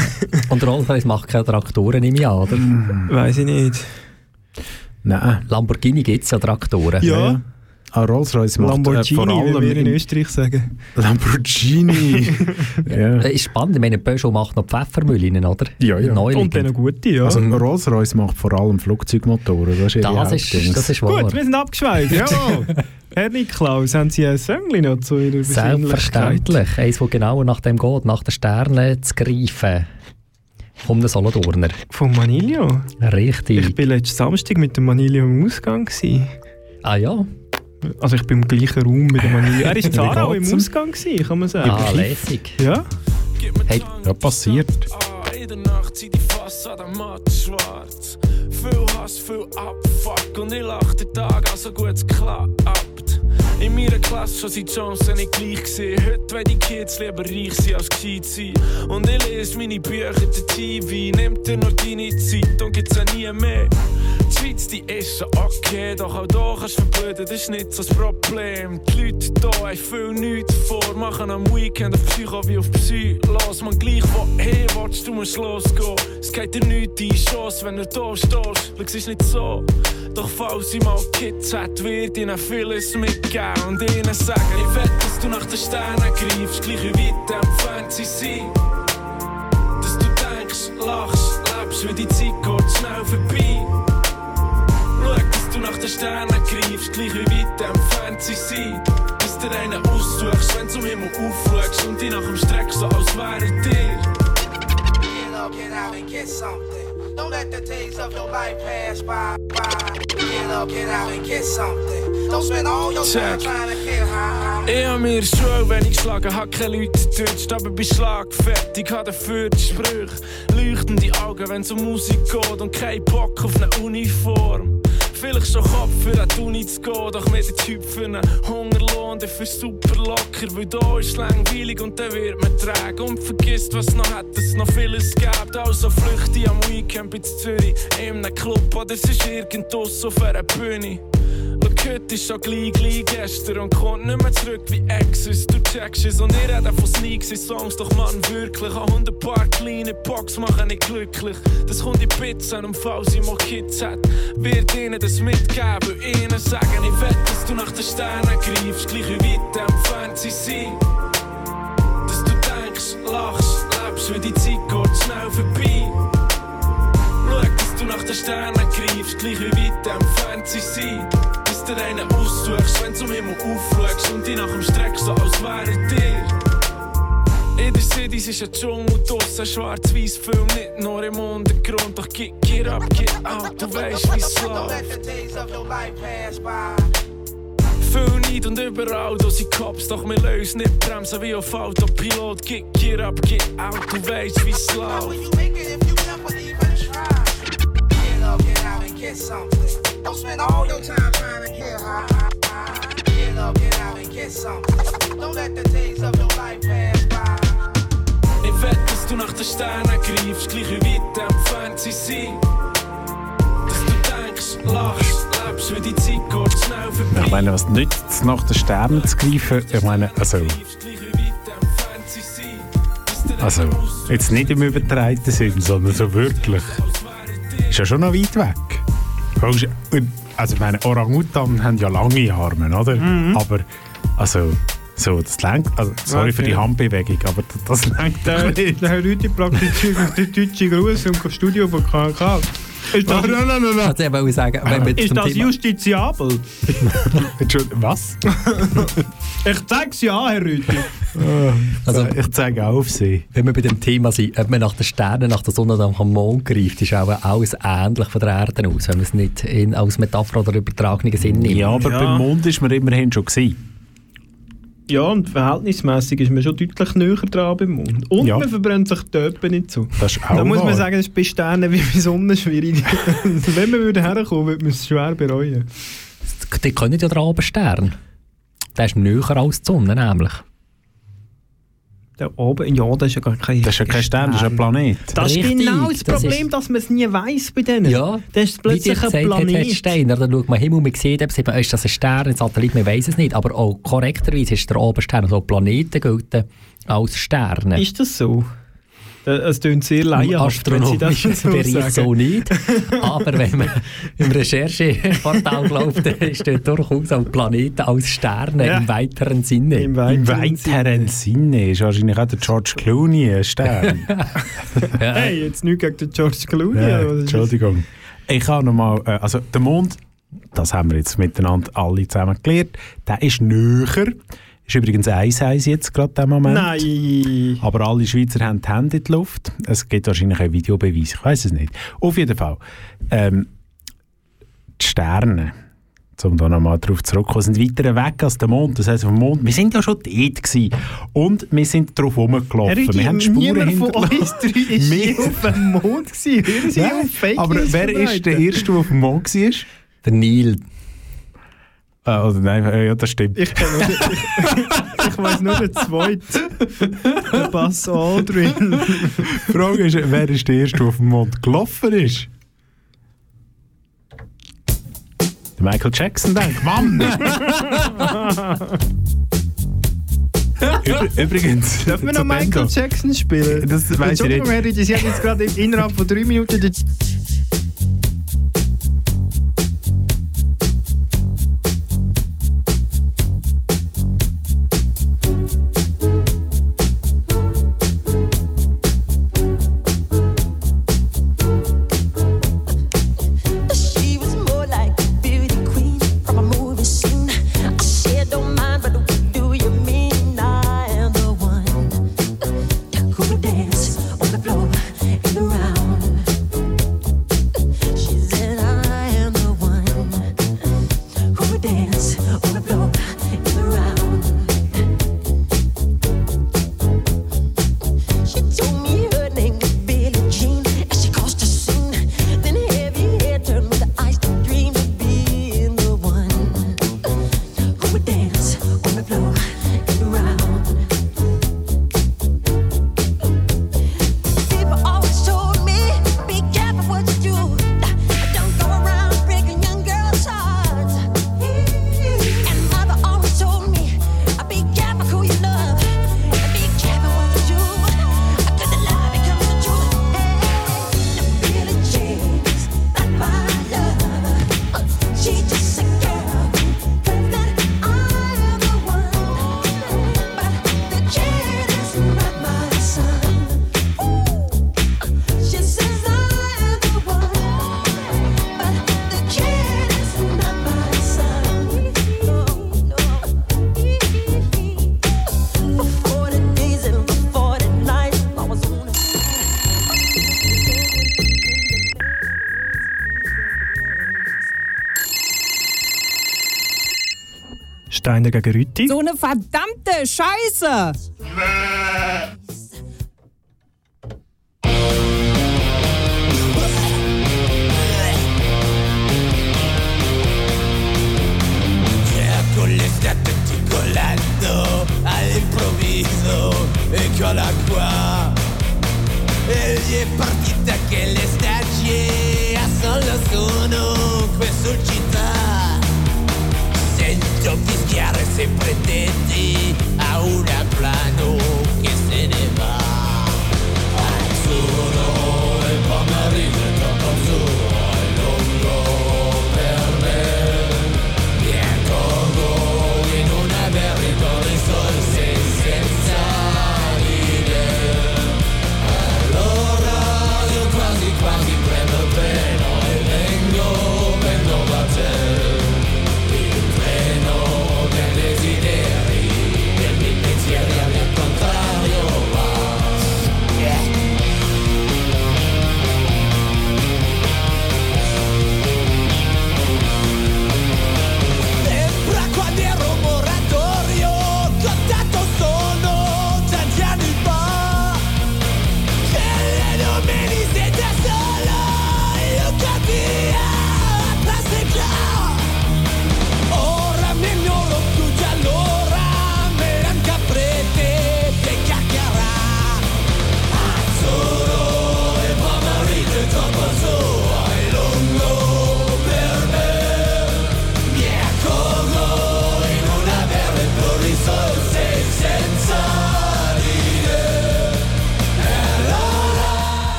Und Rolls-Royce macht keine Traktoren im Jahr, oder? Weiß ich nicht. Nein. Lamborghini gibt es ja Traktoren. Ja. Ah, Rolls-Royce macht Lamborghini, äh, vor allem wie wir in Österreich sagen. Lamborghini. ja. Das ist spannend, ich meine, Peugeot macht noch Pfeffermühlen, oder? Ja, ja. Neulich. Und dann noch gute, ja. Also Rolls-Royce macht vor allem Flugzeugmotoren. Das ist, Das ist, das ist wahr. Gut, wir sind abgeschweift. Jawohl. Herr Niklaus, haben Sie ein Söngli noch zu Ihrer? Selbstverständlich. Eins, das genau nach dem geht, nach den Sternen zu greifen. Vom den Solothurner. Von Manilio? Richtig. Ich war letzten Samstag mit dem Manilio im Ausgang. Gewesen. Ah ja? Also ich bin im gleichen Raum mit dem Manilio. Er war Zara auch im? Ausgang, gewesen, kann man sagen. Ah, lässig. Ja? Hey, Ja, passiert. In der Nacht sieht die Fassade matt schwarz. Viel Hass, viel Abfuck und ich lach den Tag, also gut es klappt. In meiner Klasse schon sind die Chancen nicht gleich gewesen. Heute wollen die Kids lieber reich sein als gescheit sein. Und ich lese meine Bücher, der TV, nimmt dir noch deine Zeit und gibt's auch nie mehr. Die Schweiz, die ist schon okay, doch auch da kannst du verblöden, das ist nicht so das Problem. Die Leute hier haben viel nichts vor, machen am Weekend auf Psycho wie auf Psy. Los, man gleich woher willst, du musst losgehen. Es geht dir nichts die Chance, wenn du da stehst. Schau, es ist nicht so. Doch falls ich mal Kids hat, wird ihnen vieles mitgeben und ihnen sagen, ich wette, dass du nach den Sternen greifst, gleich wie weit entfernt sie sind. Dass du denkst, lachst, lebst, wie die Zeit geht schnell vorbei. Schau, dass du nach den Sternen greifst, gleich wie weit entfernt sie sind. Dass dir einen aussuchst, wenn du zum Himmel aufschaust und dich nach dem Streck so als wäre dir. Get up, get out and get something. Don't let the days of your life pass by. by. Get up, get out and get something. Don't spend all your time Check. trying to get high. Ich hab mir Schuhe, wenn ich geschlagen hab, keine Leute getötet, aber bin schlagfertig, hab dafür die Sprüche. Leuchtende Augen, wenn's um Musik geht und kein Bock auf eine Uniform. Vielleicht schon Kopf für an die Uni zu gehen, doch mit der Typ für einen Hungerlohn, der für super locker, weil da ist langweilig und dann wird man träge und vergisst, was noch hat, es noch vieles gibt. Also flüchte am Weekend in Zürich, in einem Club oder es ist irgendwo auf einer Bühne. Heute ist schon gleich, gleich gestern und kommt nicht mehr zurück wie Exes. Du checkst es und ich rede von Sneaks in Songs, doch man wirklich. Auch hundert paar kleine Box machen nicht glücklich. Das kommt in Pizza und falls ich mal Kids hat, wird ihnen das mitgeben. Ihnen sagen, ich wette, dass du nach den Sternen greifst, gleich wie weit entfernt sie sind. Dass du denkst, lachst, lebst, wie die Zeit geht schnell vorbei. Schau, dass du nach den Sternen greifst, gleich wie weit entfernt sie sind. Dir einen aussuchst, wenn du zum Himmel aufschaust und dich nach dem Streck so als wäre dir. In der City ist ein Dschungel, draussen schwarz-weiß Film, nicht nur im Untergrund. Doch get, get up, get out, du weißt, wie's läuft. Viel Neid und überall, da sind Cops, doch wir lösen nicht bremsen wie auf Autopilot. Get, get up, get out, du weißt, wie's läuft. Get something. Don't spend all your time trying to get high. Get up, get out and get something. Don't let the days of your life pass by. Ich wette, dass du nach den Sternen greifst, gleich wie weit entfernt sie sind. Dass du denkst, lachst, lebst, wie die Zeit geht schnell vorbei. Ich meine, was nützt es, nach den Sternen zu greifen? Ich meine, also, also jetzt nicht im übertreibten Sinn, sondern so wirklich. Ist ja schon noch weit weg. Also, ich meine, Orang-Utan haben ja lange Arme, oder? Mhm. Aber, also, so, das lenkt, also, sorry für die Okay. Handbewegung, aber das lenkt doch nicht. der Herr Rüthi praktiziert den deutschen Gruß im Studio von KK. Ist das, Ich wollte sagen, wenn wir ist das Thema... justiziabel? Entschuldigung, was? Ich zeig's ja, Herr Rüthi. Also, ich zeige auch auf sie. Wenn wir bei dem Thema sind, ob man nach den Sternen, nach der Sonne oder nach dem Mond greift, ist auch alles ähnlich von der Erde aus, wenn man es nicht in, als Metapher oder übertragenen Sinn nimmt. Ja, aber beim Mond ist man immerhin schon gewesen. Ja, und verhältnismäßig ist man schon deutlich näher dran beim Mond. Und Ja. man verbrennt sich die Öppen nicht so. Das ist auch Da muss man wahr. sagen, das ist bei Sternen wie bei Sonne schwierig. Wenn man würde herkommen, würde man es schwer bereuen. Die können ja dran oben Stern. Der ist näher als die Sonne nämlich. Da oben, ja, das ist ja gar kein Das ist ja kein Stern, das ist ein Planet. Das ist Richtig, genau das das Problem, ist- dass man es nie weiss bei denen. Ja, das ist plötzlich ein gesagt hat, Planet. Steiner, dann schaut man Himmel, man sieht, eben, sieht man, ist das ein Stern, ein Satellit, man weiß es nicht. Aber auch korrekterweise ist der Oberstern, also Planeten gelten als Sterne. Ist das so? Äh, Es klingt sehr laienhaft, wenn Sie das Astronomisch so Bereich so nicht. Aber wenn man im Rechercheportal glaubt, dann steht durchaus auch Planeten als Sterne Ja. im weiteren Sinne. Im Im weiteren Sinne ist wahrscheinlich auch der George Clooney ein Stern. Hey, jetzt nicht gegen den George Clooney. Ja, ist Entschuldigung. Ich habe nochmal, äh, also der Mond, das haben wir jetzt miteinander alle zusammen gelernt, der ist näher. Ist übrigens 1-1 jetzt gerade im das? Moment. Nein. Aber alle Schweizer haben die Hände in die Luft. Es gibt wahrscheinlich einen Videobeweis, ich weiß es nicht. Auf jeden Fall. Ähm, die Sterne, um da nochmal drauf zurückzukommen, sind weiter weg als der Mond. Das heisst, auf dem Mond, wir sind ja schon dort gewesen. Und wir sind drauf rumgelaufen. Rigi, wir haben Spuren niemand von uns drei ist Wir- auf dem Mond gewesen. Hören Sie Nein, auf, Fake aber wer ist der. Erste, der auf dem Mond war? Der Neil. Ah, oder nein, äh, ja, das stimmt. Ich, kenn nur den- ich, ich weiss nur den zweiten. Der Buzz Aldrin. Die Frage ist, wer ist der Erste, der auf dem Mond gelaufen ist? Der Michael Jackson, denkt Mann! Übr übrigens. Dürfen wir noch Michael. Jackson spielen? Das weiss ich nicht. Sie haben jetzt gerade innerhalb von drei Minuten Steiner gegen Rütti. So eine verdammte Scheiße!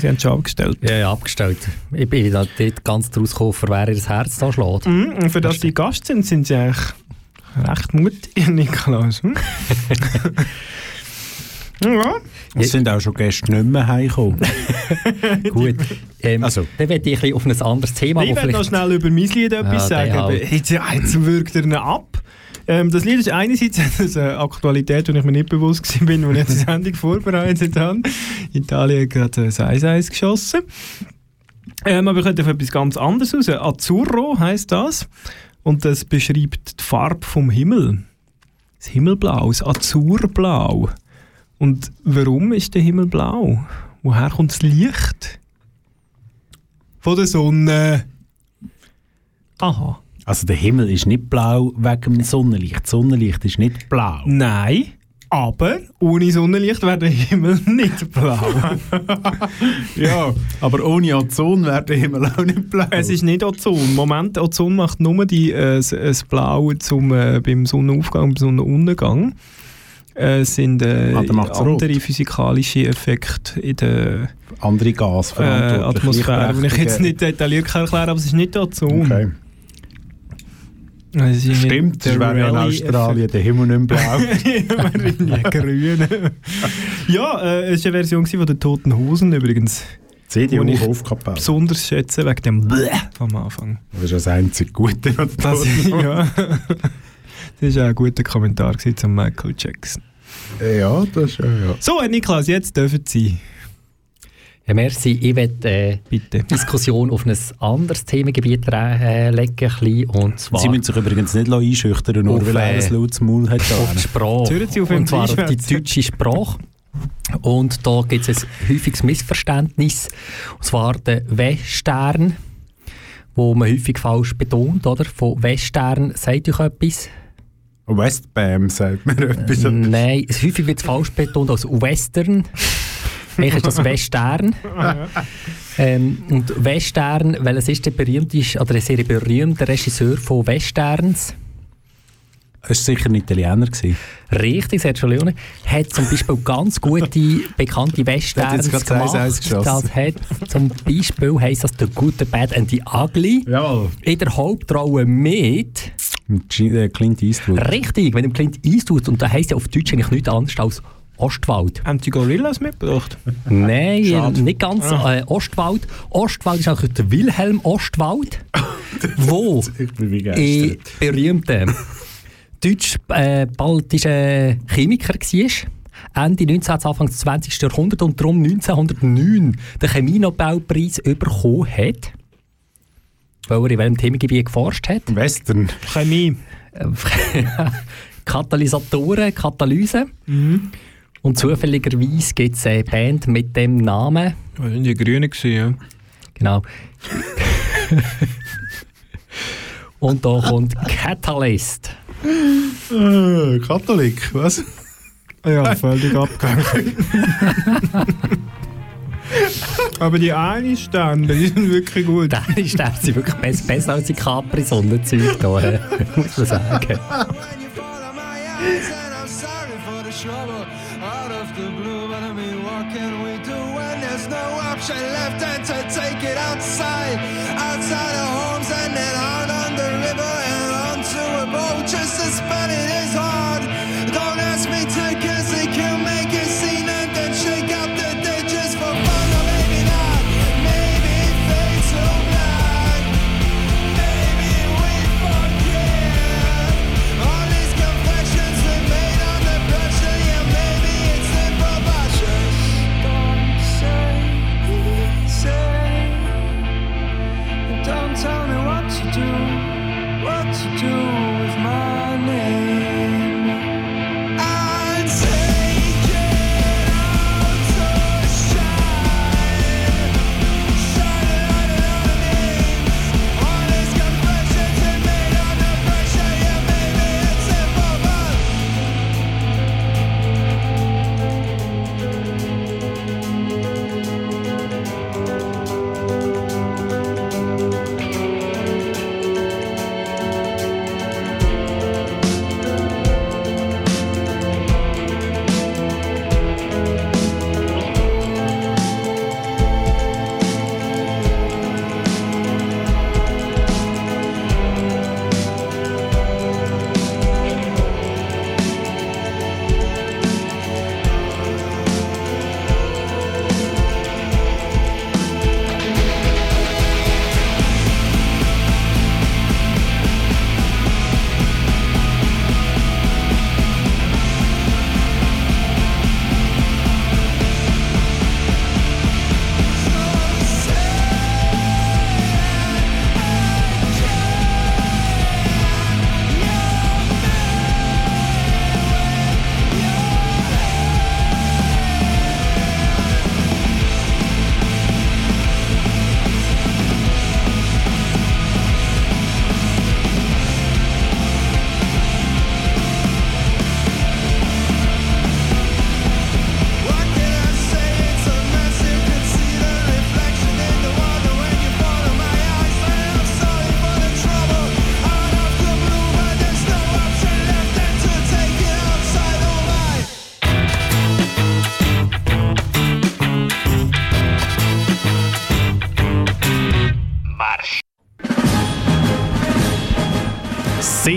Sie haben es schon abgestellt. Ja, ja, abgestellt. Ich bin da ganz draus gekommen, für wer ihr das Herz da schlägt. Mhm, und für das sie Gast sind, sind sie eigentlich recht mutig, Nikolaus. Hm? Ja. Es sind auch schon Gäste nicht mehr heimgekommen. Gut. Ähm, Also. Dann werde ich ein bisschen auf ein anderes Thema, ich werde noch schnell über mein Lied etwas Ja, sagen. Jetzt, jetzt wirkt er ihn ab. Ähm, das Lied ist einerseits eine Aktualität, die ich mir nicht bewusst war, bin, als ich die Sendung vorbereitet habe. Italien hat gerade ein 1-1 geschossen. Ähm, aber ich könnte auf etwas ganz anderes raus. Azzurro heisst das. Und das beschreibt die Farbe vom Himmel. Das Himmelblau, das Azurblau. Und warum ist der Himmel blau? Woher kommt das Licht? Von der Sonne. Aha. Also der Himmel ist nicht blau wegen dem Sonnenlicht. Das Sonnenlicht ist nicht blau. Nein, aber ohne Sonnenlicht wäre der Himmel nicht blau. Ja, aber ohne Ozon wäre der Himmel auch nicht blau. es ist nicht Ozon. Moment, Ozon macht nur die, äh, das, das Blau zum, äh, beim Sonnenaufgang und Sonnenuntergang. Äh, Es sind äh, Ah, andere physikalische Effekte in der Andere Gas äh. Atmosphäre, die ich jetzt nicht detailliert kann erklären aber es ist nicht Ozon. Okay. Es ist Stimmt, das wäre ja in. Australien der Himmel nicht blau. ja, grün. ja, äh, es war eine Version von den Toten Hosen übrigens. CDU Wo ich Hofkapelle. Besonders schätze wegen dem Bleh am Anfang. Das ist das einzige Gute. was da Das, ja. das war auch ein guter Kommentar zum Michael Jackson. Ja, das ist ja. ja. So, Herr Niklas, jetzt dürfen Sie. Ja, merci. Ich werde äh, Bitte. Diskussion auf ein anderes Themengebiet äh, legen, ein bisschen, und zwar Sie müssen sich übrigens nicht einschüchtern, nur Auf, weil er äh, ein lautes Maul hat. auf die Sprache. Sie auf, und zwar auf die deutsche Sprache. Und da gibt es ein häufiges Missverständnis. Und zwar der Western, wo man häufig falsch betont, oder? Von Western sagt euch etwas? Westbam sagt mir etwas. Nein, es häufig wird es falsch betont als Western. Eigentlich ist das Western. ähm, und Western, weil es ist der berühmteste, oder ein sehr berühmter Regisseur von Westerns. Es war sicher ein Italiener. Gewesen. Richtig, Sergio Leone. Hat zum Beispiel ganz gute, bekannte Westerns Hat jetzt gerade gemacht. 1-1 geschossen. Das hat zum Beispiel heisst das «The Good, The Bad and The Ugly». Jawohl. In der Hauptrolle mit... Mit äh, Clint Eastwood. Richtig, wenn dem Clint Eastwood, und da heisst ja auf Deutsch eigentlich nichts anderes als Ostwald. Haben Sie Gorillas mitgebracht? Nein, Schade. nicht ganz. Ah. Äh, Ostwald. Ostwald ist eigentlich der Wilhelm Ostwald, wo Ich bin wie ein berühmter deutsch-baltischer Chemiker war. Ende 19. Anfang des 20. Jahrhunderts und darum 1909 den Chemienobelpreis bekommen hat. Weil er in welchem Themengebiet geforscht hat. Western. Chemie. Katalysatoren, Katalyse. Und zufälligerweise gibt es eine Band mit dem Namen. Das waren die Grünen, gewesen, ja. Genau. Und da kommt Catalyst. Äh, Katholik, was? Ja, völlig abgegangen. Aber die eine Stände, die sind wirklich gut. Die Sterne sind wirklich besser, besser als die Capri-Sonnenzeug da, äh, muss man sagen. outside, outside of homes and then out on the river and onto a boat just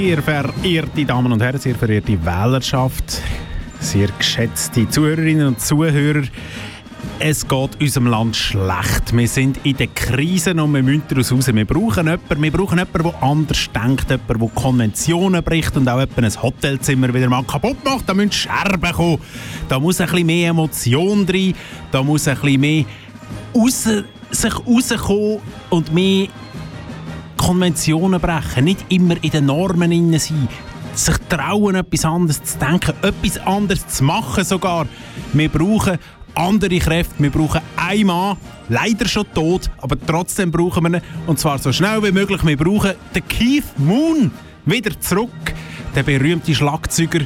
Sehr verehrte Damen und Herren, sehr verehrte Wählerschaft, sehr geschätzte Zuhörerinnen und Zuhörer, es geht unserem Land schlecht. Wir sind in der Krise und wir müssen daraus raus. Wir brauchen jemanden, wir brauchen jemanden, der anders denkt, jemanden, der Konventionen bricht und auch jemanden ein Hotelzimmer wieder mal kaputt macht. Da müssen Scherben kommen. Da muss ein bisschen mehr Emotion drin, da muss ein bisschen mehr raus, sich rauskommen und mehr Konventionen brechen, nicht immer in den Normen innen sein, sich trauen, etwas anderes zu denken, etwas anderes zu machen sogar. Wir brauchen andere Kräfte, wir brauchen einen Mann, leider schon tot, aber trotzdem brauchen wir ihn, und zwar so schnell wie möglich. Wir brauchen den Keith Moon wieder zurück, der berühmte Schlagzeuger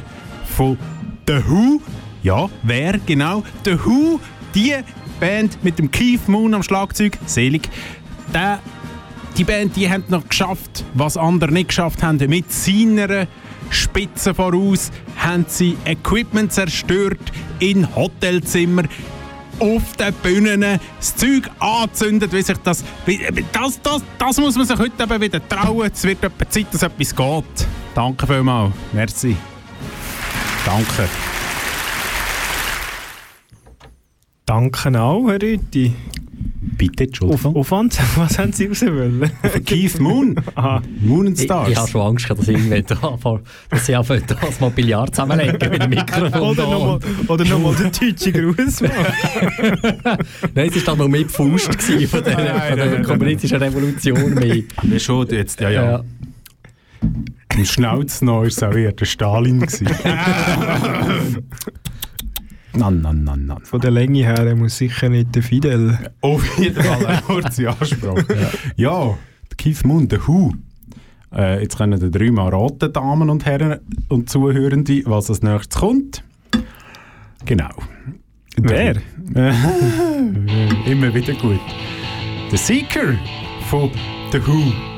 von The Who. Ja, wer genau? The Who, die Band mit dem Keith Moon am Schlagzeug, selig. Der die Band die haben noch geschafft, was andere nicht geschafft haben. Mit seiner Spitze voraus haben sie Equipment zerstört in Hotelzimmer, auf den Bühnen, das Zeug angezündet, wie sich das, das, das, das muss man sich heute eben wieder trauen. Es wird etwa Zeit, dass etwas geht. Danke vielmals. Merci. Danke. Danke auch, Herr Rüti. Bitte, Entschuldigung. Auf, Aufwand, was haben Sie raus wollen? Auf Keith Moon. Aha. Moon and Ich, Stars. ich habe schon Angst, dass ich irgendwann anfange, dass ich anfange, das Mobiliar zusammenlegen mit dem Mikrofon. Oder nochmal oder noch mal den deutschen Gruß machen. Nein, es war dann noch mehr gewesen von der, Nein, von der nein, kommunistischen Revolution. Mehr. Ja, schon jetzt, ja, ja. Ja. Im Schnauz noch war es auch eher der Stalin. Nein, nein, nein, nein. Von der Länge her muss sicher nicht der Fidel. Auf jeden Fall ein kurzer Anspruch. Ja, der Keith Moon, der Who. Äh, jetzt können die dreimal raten, Damen und Herren und Zuhörende, was als nächstes kommt. Genau. Wer? Äh, immer wieder gut. Der Seeker von The Who.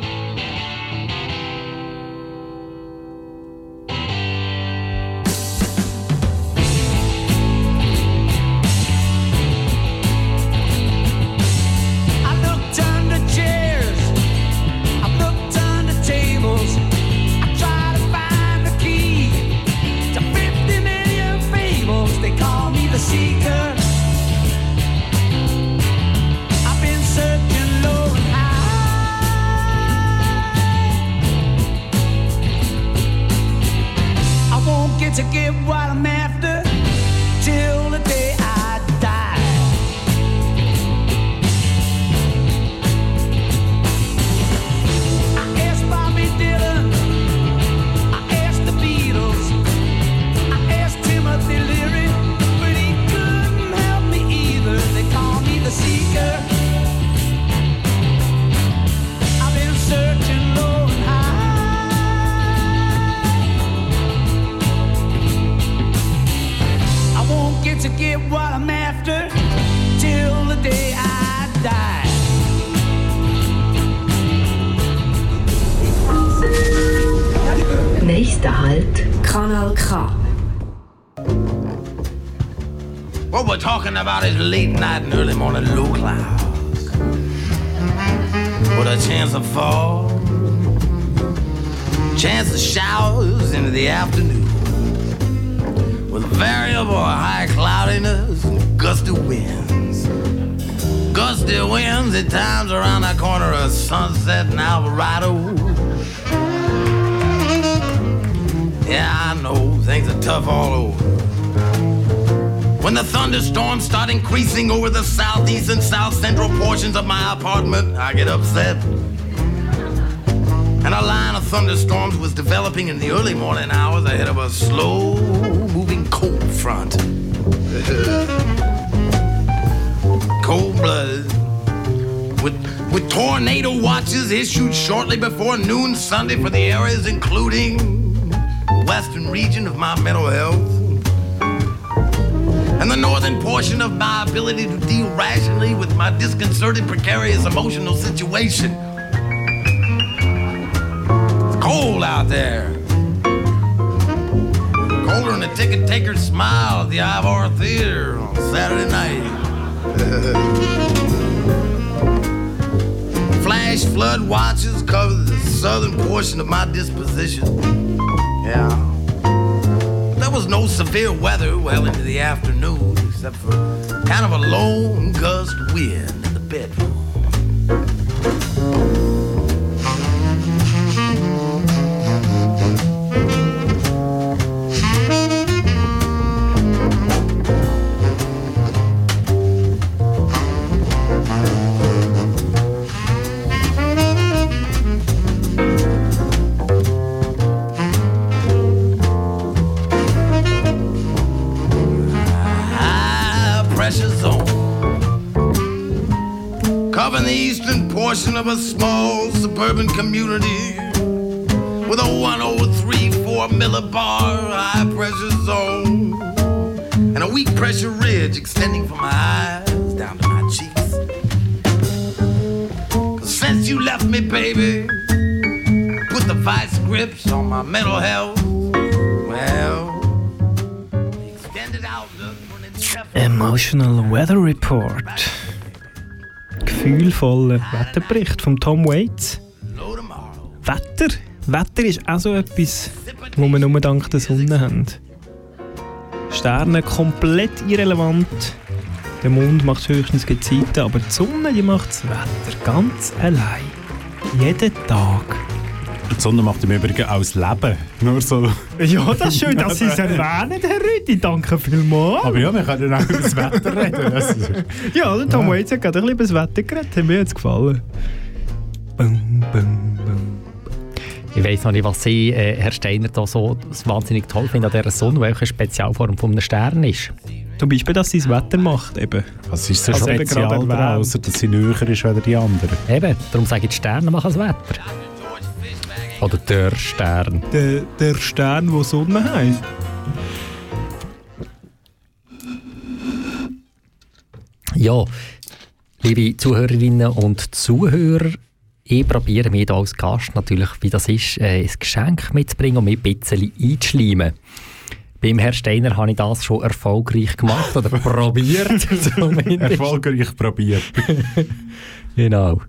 Cold blooded. With, with tornado watches issued shortly before noon Sunday for the areas including the western region of my mental health and the northern portion of my ability to deal rationally with my disconcerted, precarious emotional situation. It's cold out there. Colder than the ticket taker's smile at the Ivor Theater on Saturday night. Flash flood watches cover the southern portion of my disposition. Yeah. There was no severe weather well into the afternoon, except for kind of a lone gust wind in the bedroom. Of a small suburban community with a 1034 millibar high pressure zone and a weak pressure ridge extending from my eyes down to my cheeks. 'Cause since you left me, baby, put the vice grips on my mental health. Well, Emotional Weather Report. Gefühlvoller Wetterbericht von Tom Waits. Wetter. Wetter ist auch so etwas, wo wir nur dank der Sonne haben. Sterne komplett irrelevant. Der Mond macht höchstens Gezeiten, aber die Sonne die macht das Wetter ganz allein. Jeden Tag. Die Sonne macht im Übrigen auch das Leben. Nur so. Ja, das ist schön, dass Sie es erwähnen, Herr Rüdi. Danke vielmals. Aber ja, wir können auch über das Wetter reden. Das ist- Ja, der Tom Waits hat gerade ein bisschen über das Wetter geredet. Hat mir jetzt gefallen. Ich weiss noch nicht, was Sie, äh, Herr Steiner, da so wahnsinnig toll finden an dieser Sonne, welche Spezialform von einem Stern ist. Zum Beispiel, dass sie das Wetter macht. Eben. Was ist so Also spezial gerade daran, außer dass sie näher ist als die anderen? Eben, darum sage ich, die Sterne machen das Wetter. Oder der Stern. Der, der Stern, der Sonne heisst. Ja, liebe Zuhörerinnen und Zuhörer, ich probiere mir hier als Gast natürlich, wie das ist, äh, ein Geschenk mitzubringen und mich ein bisschen einzuschleimen. Beim Herrn Steiner habe ich das schon erfolgreich gemacht oder probiert. zumindest. Erfolgreich probiert. genau.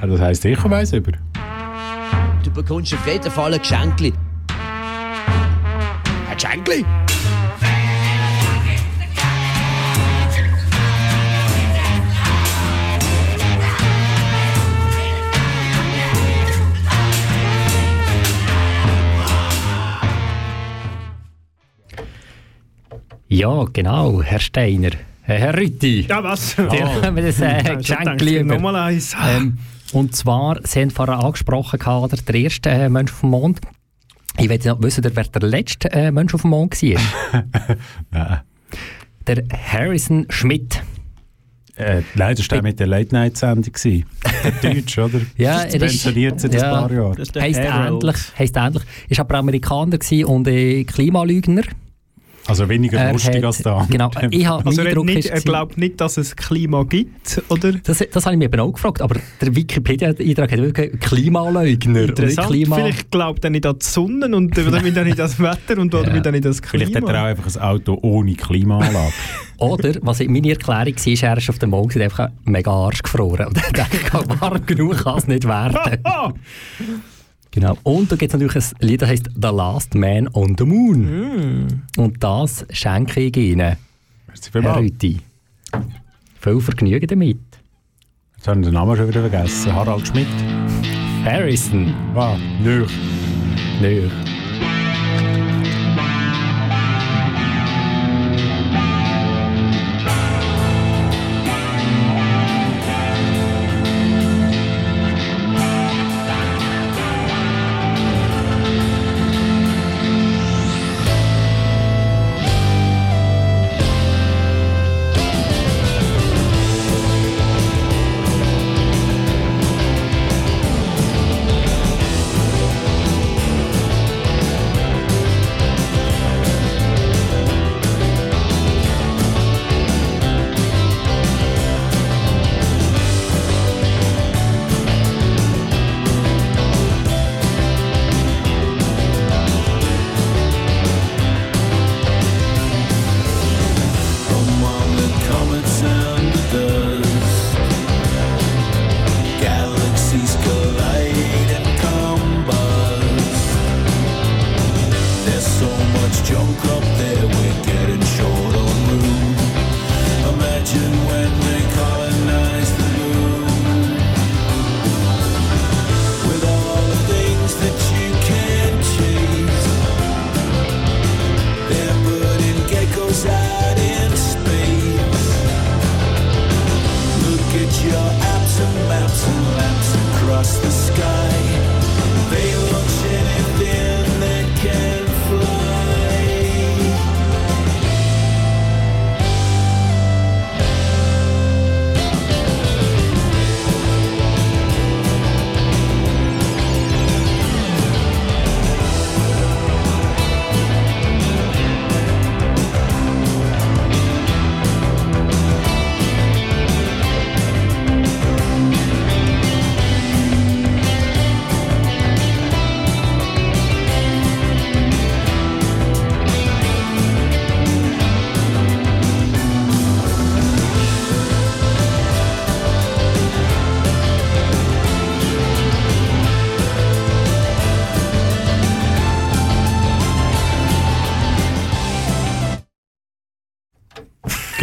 Das heisst, ich weiss über. Du bekommst auf jeden Fall ein Geschenkli. Ein Geschenkli? Ja, genau, Herr Steiner. Äh, Herr Rütti. Ja, was? Der haben wir das äh, Ich Geschenk dachte, lieber. Nochmal eins. Ähm, und zwar, Sie haben vorher angesprochen, oder, der erste äh, Mensch auf dem Mond. Ich will noch wissen, wer der letzte äh, Mensch auf dem Mond war. Nein. Der Harrison Schmidt. Äh, das war der mit der Late-Night-Sendung. gewesen. Der Deutsch, oder? Ja, das er ist- pensioniert seit ja, ein paar Jahren. Heisst ähnlich, heisst ähnlich. Ist aber Amerikaner und äh, Klimalügner. Also weniger Er lustig hat- als da. Genau, ich habe Also er, Eindruck nicht, ist er glaubt nicht, dass es Klima gibt, oder? Das, das habe ich mir eben auch gefragt, aber der Wikipedia-Eintrag hat wirklich Klimaleugner. Interessant. Klima Vielleicht glaubt er nicht an die Sonne und damit auch nicht an das Wetter und damit auch nicht an das Klima. Vielleicht hat er auch einfach ein Auto ohne Klimaanlage. Oder, was meine Erklärung war, er ist auf dem Mond und einfach mega Arsch gefroren. Und dann denke ich, warm genug kann es nicht werden. Genau. Und da gibt es natürlich ein Lied, das heißt «The Last Man on the Moon». Und das schenke ich Ihnen, Herr vielmals. Rütti. Viel Vergnügen damit. Jetzt haben wir den Namen schon wieder vergessen. Harald Schmidt. Harrison. Ah, nö. Nö.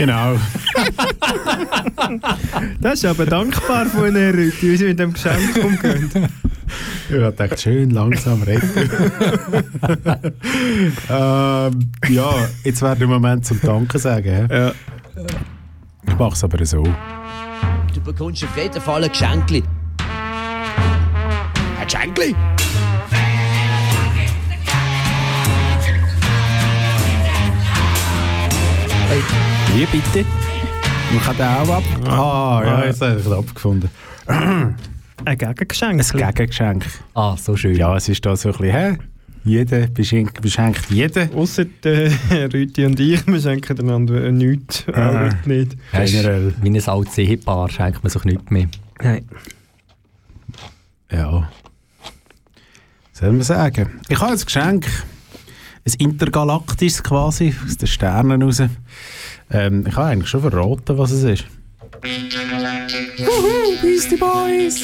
Genau. das ist aber dankbar von Ihnen, Rüthi, wie Sie mit dem Geschenk umgehen. Ich habe gedacht, schön langsam retten. ähm, ja, jetzt wäre der Moment zum Danke sagen. Ja. Ich mache es aber so. Du bekommst auf jeden Fall ein Geschenk. Ein Geschenk? Wie bitte? Man kann den auch ab. Ah, ah ja, ah. jetzt habe ich abgefunden. Ein Gegengeschenk. Ein Gegengeschenk. Ah, so schön. Ja, es ist da so ein bisschen, hä? Jeder beschenkt, beschenkt jeden. Außer äh, Rüti und ich, wir schenken einander nichts. Äh, auch nicht. Generell. Mein altes Ehepaar schenkt man sich nichts mehr. Nein. Ja. Soll man sagen. Ich habe ein Geschenk. Ein intergalaktisches quasi, aus den Sternen raus. Ähm, ich habe eigentlich schon verraten, was es ist. Beastie Boys!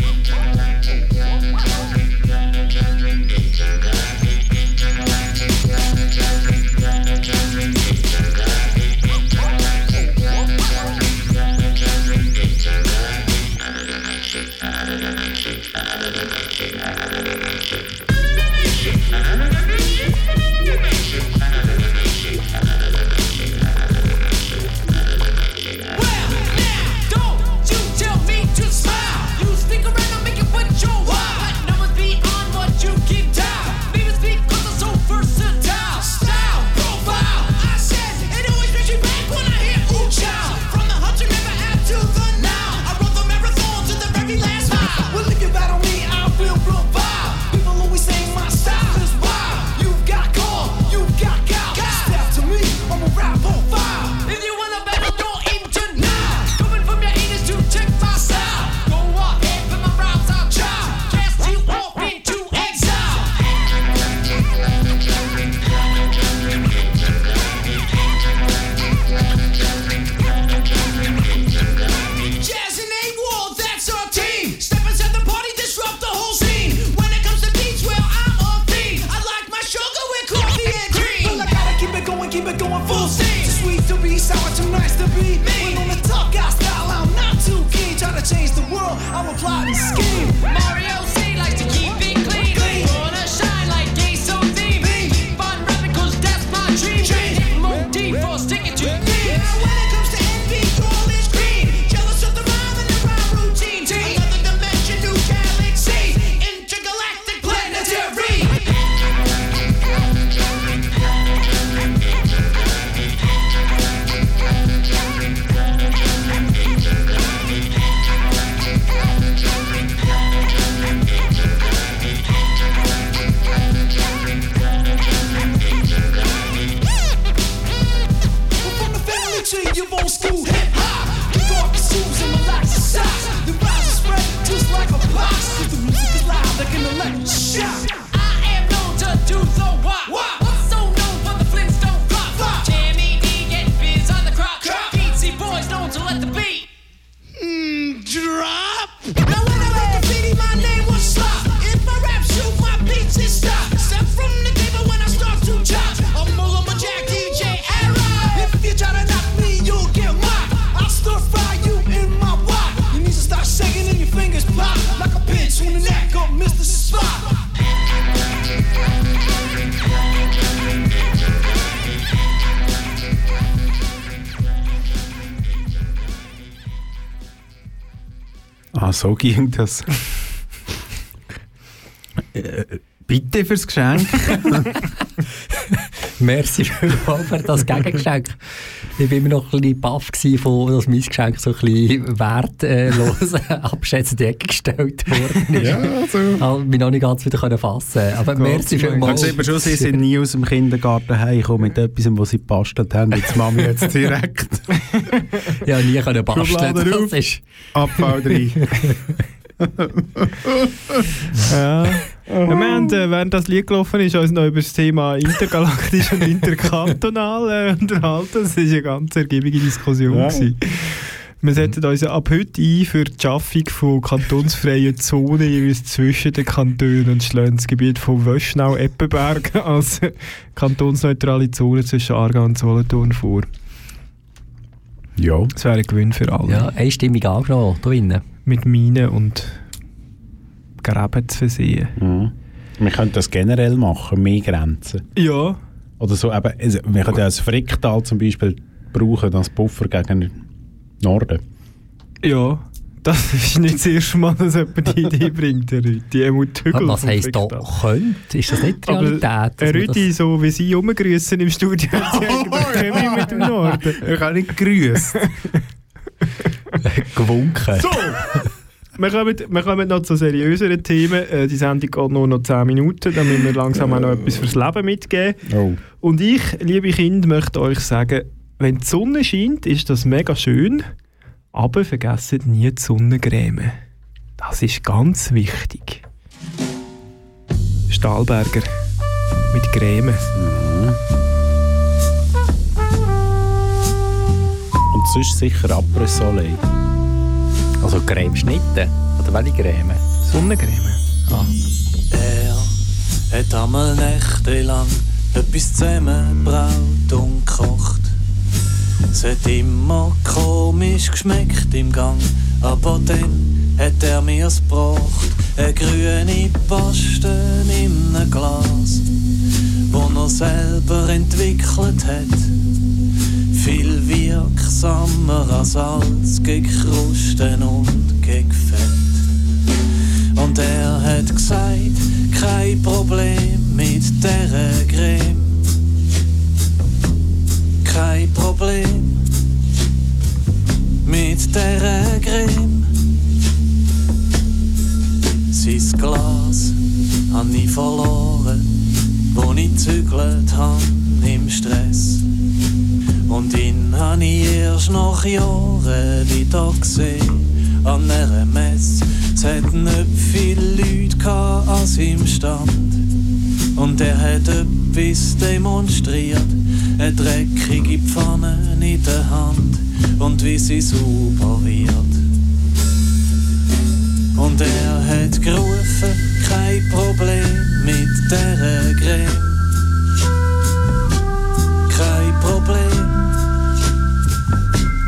so ging das. Äh, Bitte fürs Geschenk. Merci vielmals für das Gegengeschenk. Ich war immer noch ein bisschen baff, gewesen, von, dass mein Geschenk so ein bisschen wertlos abschätzend die Ecke gestellt worden ist. Ja, also. Ich konnte mich noch nicht ganz wieder fassen Aber merci vielmals. Also, schon, sie sind nie aus dem Kindergarten heimgekommen mit etwas, was sie gebastelt haben. Jetzt Mami jetzt direkt. ja, nie können basteln. Das ist... Abfall rein. Ja. ja, wir haben, äh, während das Lied gelaufen ist, uns noch über das Thema intergalaktisch und interkantonal äh, unterhalten. Das war eine ganz ergiebige Diskussion. Ja. gewesen. Wir setzen uns ja ab heute ein für die Schaffung von kantonsfreien Zonen jeweils zwischen den Kantonen und schlagen das Gebiet von Wöschnau-Eppenberg als kantonsneutrale Zone zwischen Aargau und Solothurn vor. Ja. Das wäre ein Gewinn für alle. Ja, einstimmig angenommen, da drinnen. Mit Minen und Gräben zu versehen. Mhm. Wir können das generell machen, mehr Grenzen. Ja. Oder so, eben, also, wir können ja das Fricktal zum Beispiel brauchen als Puffer gegen den Norden. Ja, das ist nicht das erste Mal, dass jemand die Idee bringt, der Rüti. Die Hügel Was heisst da Fricktal. könnt? Ist das nicht die Realität? Rüti, so wie Sie rumgrüßen im Studio, kommen wir mit dem Norden. Ich habe nicht grüßt. gewunken? So! Wir kommen, wir kommen noch zu seriöseren Themen. Äh, Die Sendung geht nur noch 10 Minuten, damit wir langsam auch noch etwas fürs Leben mitgeben. Oh. Und ich, liebe Kinder, möchte euch sagen, wenn die Sonne scheint, ist das mega schön, aber vergesst nie die Sonnencreme. Das ist ganz wichtig. Stahlberger mit Creme. Und sonst sicher Après-Soleil. Also Cremeschnitte? Oder welche Creme? Sonnencreme. Ah. Er hat einmal nächtelang etwas zusammengebraut und gekocht. Es hat immer komisch geschmeckt im Gang, aber dann hat er mir's gebracht. Eine grüne Paste in einem Glas, wo er selber entwickelt hat. Viel wirksamer als Salz gegen Krusten und gegen Fett. Und er hat gesagt, kein Problem mit der Creme. Kein Problem mit der Creme. Sein Glas han ich verloren, wo ich zügelt han im Stress. Und ihn han ich erst nach Jahren wieder gesehen an einer Messe. Es hat nicht viele Leute gehabt an seinem Stand. Und er hat etwas demonstriert, eine dreckige Pfanne in der Hand und wie sie sauber wird. Und er hat gerufen, kein Problem mit der Creme.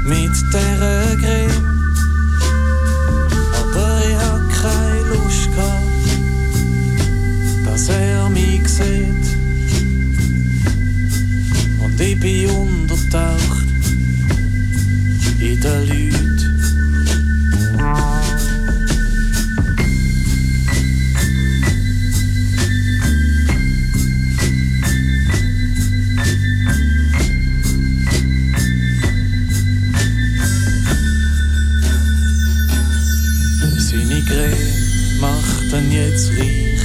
Mit der Creme. Aber ich hab keine Lust gehabt, dass er mich sieht. Und ich bin untertaucht in den Leuten. Jetzt reich.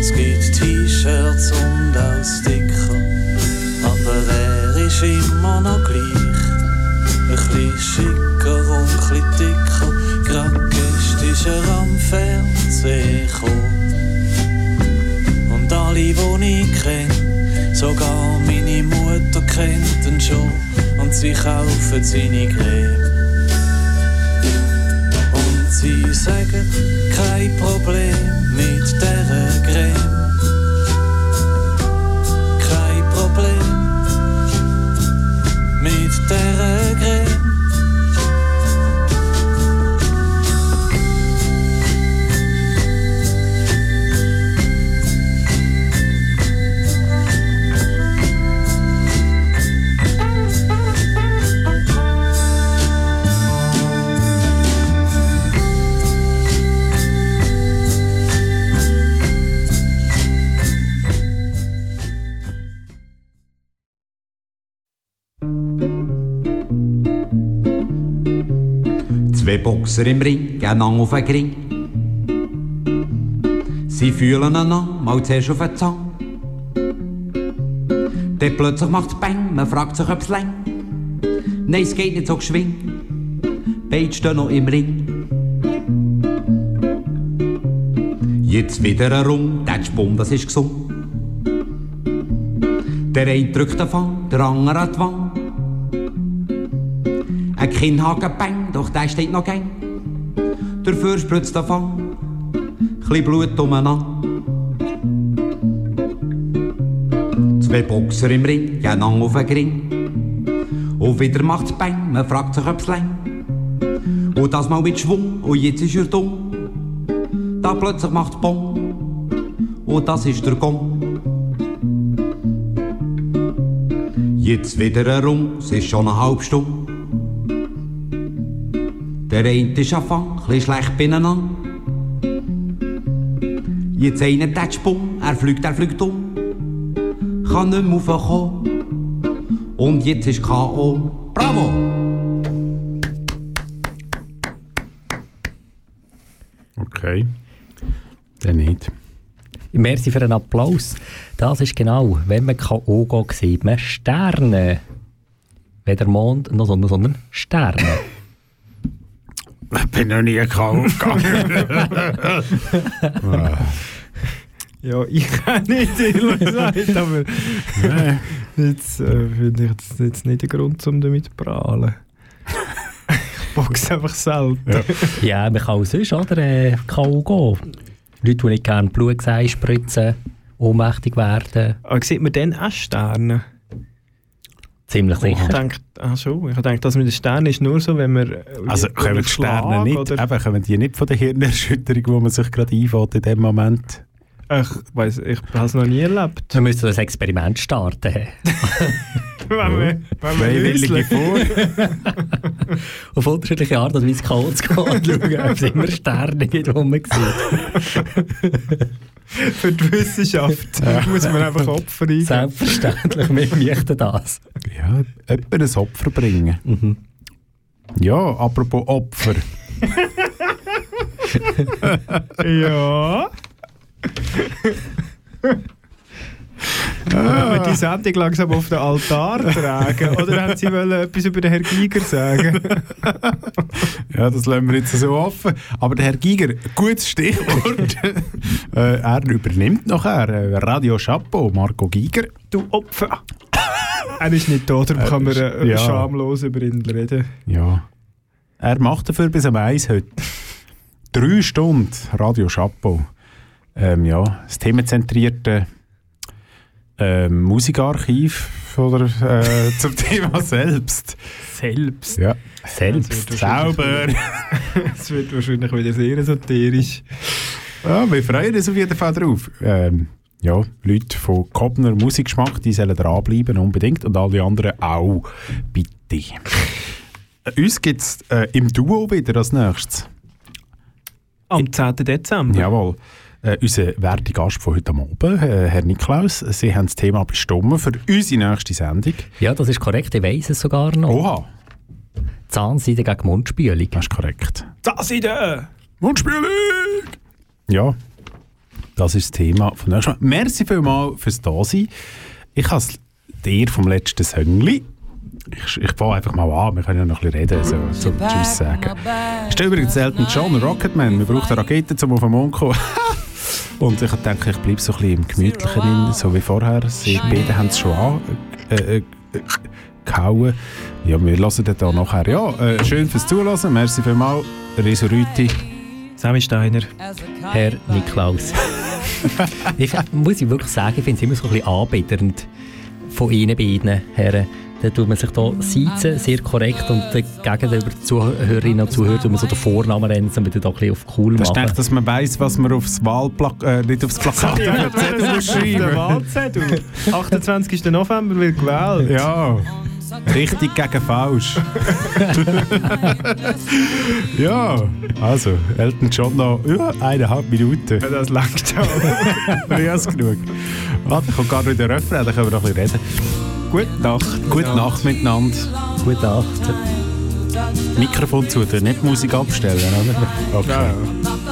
Es gibt T-Shirts und auch Sticker. Aber er ist immer noch gleich. Ein bisschen schicker und ein bisschen dicker. Gerade gestern ist er am Fernsehen gekommen. Und alle, die ich kenne, sogar meine Mutter kennt ihn schon. Und sie kaufen seine Creme. Sie sagen, kein Problem mit der Creme. Kein Problem mit der Creme. Boxer im Ring, gehen auf den Ring. Sie fühlen einander mal zuerst auf den Zahn. Dann plötzlich macht's Bang, man fragt sich, ob's lang. Nein, es geht nicht so geschwind. Beide stehen noch im Ring. Jetzt wieder herum, der Spum, das ist gesund. Der eine drückt den Fang, der andere an die Wand. Ein Kinnhaken bang, doch der steht noch gang. Dafür spritzt der Fang, chli Blut umeinander. Zwei Boxer im Ring, gehen lang auf den Ring. Und wieder macht's bang, man fragt sich, ob's lang. Und das mal mit Schwung, und jetzt ist er dumm. Da plötzlich macht's Bong, und das ist der Gong. Jetzt wieder herum, es ist schon eine halbe Stunde. Der eine ist am Fang, chli schlecht beieinander. Jetzt einer der Sprung, er fliegt, er fliegt um. Kann nicht mehr raufkommen. Und jetzt ist K.O. Bravo! Okay. Dann nicht. Merci für einen Applaus. Das ist genau, wenn man K.O. geht, sieht man Sterne. Weder Mond noch Sonne, sondern Sterne. Ich bin noch nie gegangen. Ja, ich kann nicht, ehrlich gesagt, aber jetzt äh, finde ich das jetzt nicht der Grund, um damit zu prahlen. ich boxe einfach selten. ja, man kann auch sonst oder, äh, K.O. gehen. Leute, die nicht gerne Blut spritzen, ohnmächtig werden. Aber sieht man dann auch Sterne? Ziemlich Ich sicher. denke, ach so, ich denke, das mit den Sternen ist nur so, wenn man... Also kommen die Sterne nicht, Oder, eben, kommen die nicht von der Hirnerschütterung, wo man sich gerade einfällt in dem Moment? Ich weiss, ich habe es noch nie erlebt. Wir müssen das Experiment starten. wenn wir, wenn wir Freiwillige vor. Auf unterschiedliche Art und Weise zu gehen und schauen, ob es immer Sterne gibt, die man sieht. Für die Wissenschaft muss man einfach Opfer eingeben. Selbstverständlich, wir möchten das. Ja, jemand ein Opfer bringen. Ja, apropos Opfer. ja. Wollen wir die Sendung langsam auf den Altar tragen? Oder haben Sie wollen etwas über den Herrn Giger sagen? Ja, das lassen wir jetzt so offen. Aber der Herr Giger, gutes Stichwort. äh, er übernimmt nachher äh, Radio Chapeau, Marco Giger. Du Opfer! er ist nicht da, darum Er kann man äh, ja. schamlos über ihn reden. Ja. Er macht dafür bis am 1 heute. Drei Stunden Radio Chapeau. Ähm, ja, das themenzentrierte ähm, Musikarchiv oder, äh, zum Thema selbst. Selbst? Ja. Selbst. Sauber. Es wird wahrscheinlich wieder sehr esoterisch. Ja, wir freuen uns auf jeden Fall drauf. Ähm, ja, Leute von Kobner Musikgeschmack, die sollen dranbleiben, unbedingt. Und alle anderen auch, bitte. Äh, uns gibt es äh, im Duo wieder als nächstes. Am 10. Dezember. Jawohl. Äh, unser werter Gast von heute Abend, äh, Herr Niklaus, Sie haben das Thema bestimmt für unsere nächste Sendung. Ja, das ist korrekt, ich weiss es sogar noch. Oha. Zahnseide gegen Mundspülung. Das ist korrekt. Das ist der! Mundspülung! Ja, das ist das Thema von nächstes Mal. Merci vielmals fürs Dasein. Ich habe dir vom letzten Söngli. Ich, ich fange einfach mal an, wir können ja noch ein bisschen reden, so, so Tschüss sagen. Ist übrigens Elton John, Rocketman. Wir brauchen eine Rakete, um auf den Mond zu kommen. Und ich denke, ich bleibe so ein bisschen im Gemütlichen, drin, so wie vorher. Sie beide haben es schon an, äh, äh, äh, gehauen. Ja, wir hören das da nachher. Ja, äh, schön fürs Zuhören. Merci vielmals. Resurüti. Sammy Steiner. Herr Niklaus. ich muss ich wirklich sagen, ich finde es immer so ein bisschen anbieternd von Ihnen beiden Herren. Da tut man sich da sitzen, sehr korrekt und gegenüber den Zuhörerinnen und Zuhörern tut man so den Vornamen nennen, damit wir da ein bisschen auf cool Das ist machen. echt, dass man weiss, was man aufs Wahlplak äh, nicht aufs Plakat, Ja, den Zettel schreiben. Wahlzettel. 28. November wird gewählt. Ja, richtig gegen falsch. ja, also, Elton John noch ja, eineinhalb Minuten. Ja, das langt auch. Ja, ist genug. Warte, kommt gar nicht der Refrain, dann können wir noch ein bisschen reden. Gute Nacht. Gute Nacht miteinander. Gute Nacht. Mikrofon zu, nicht Musik abstellen, oder? Okay. Ja.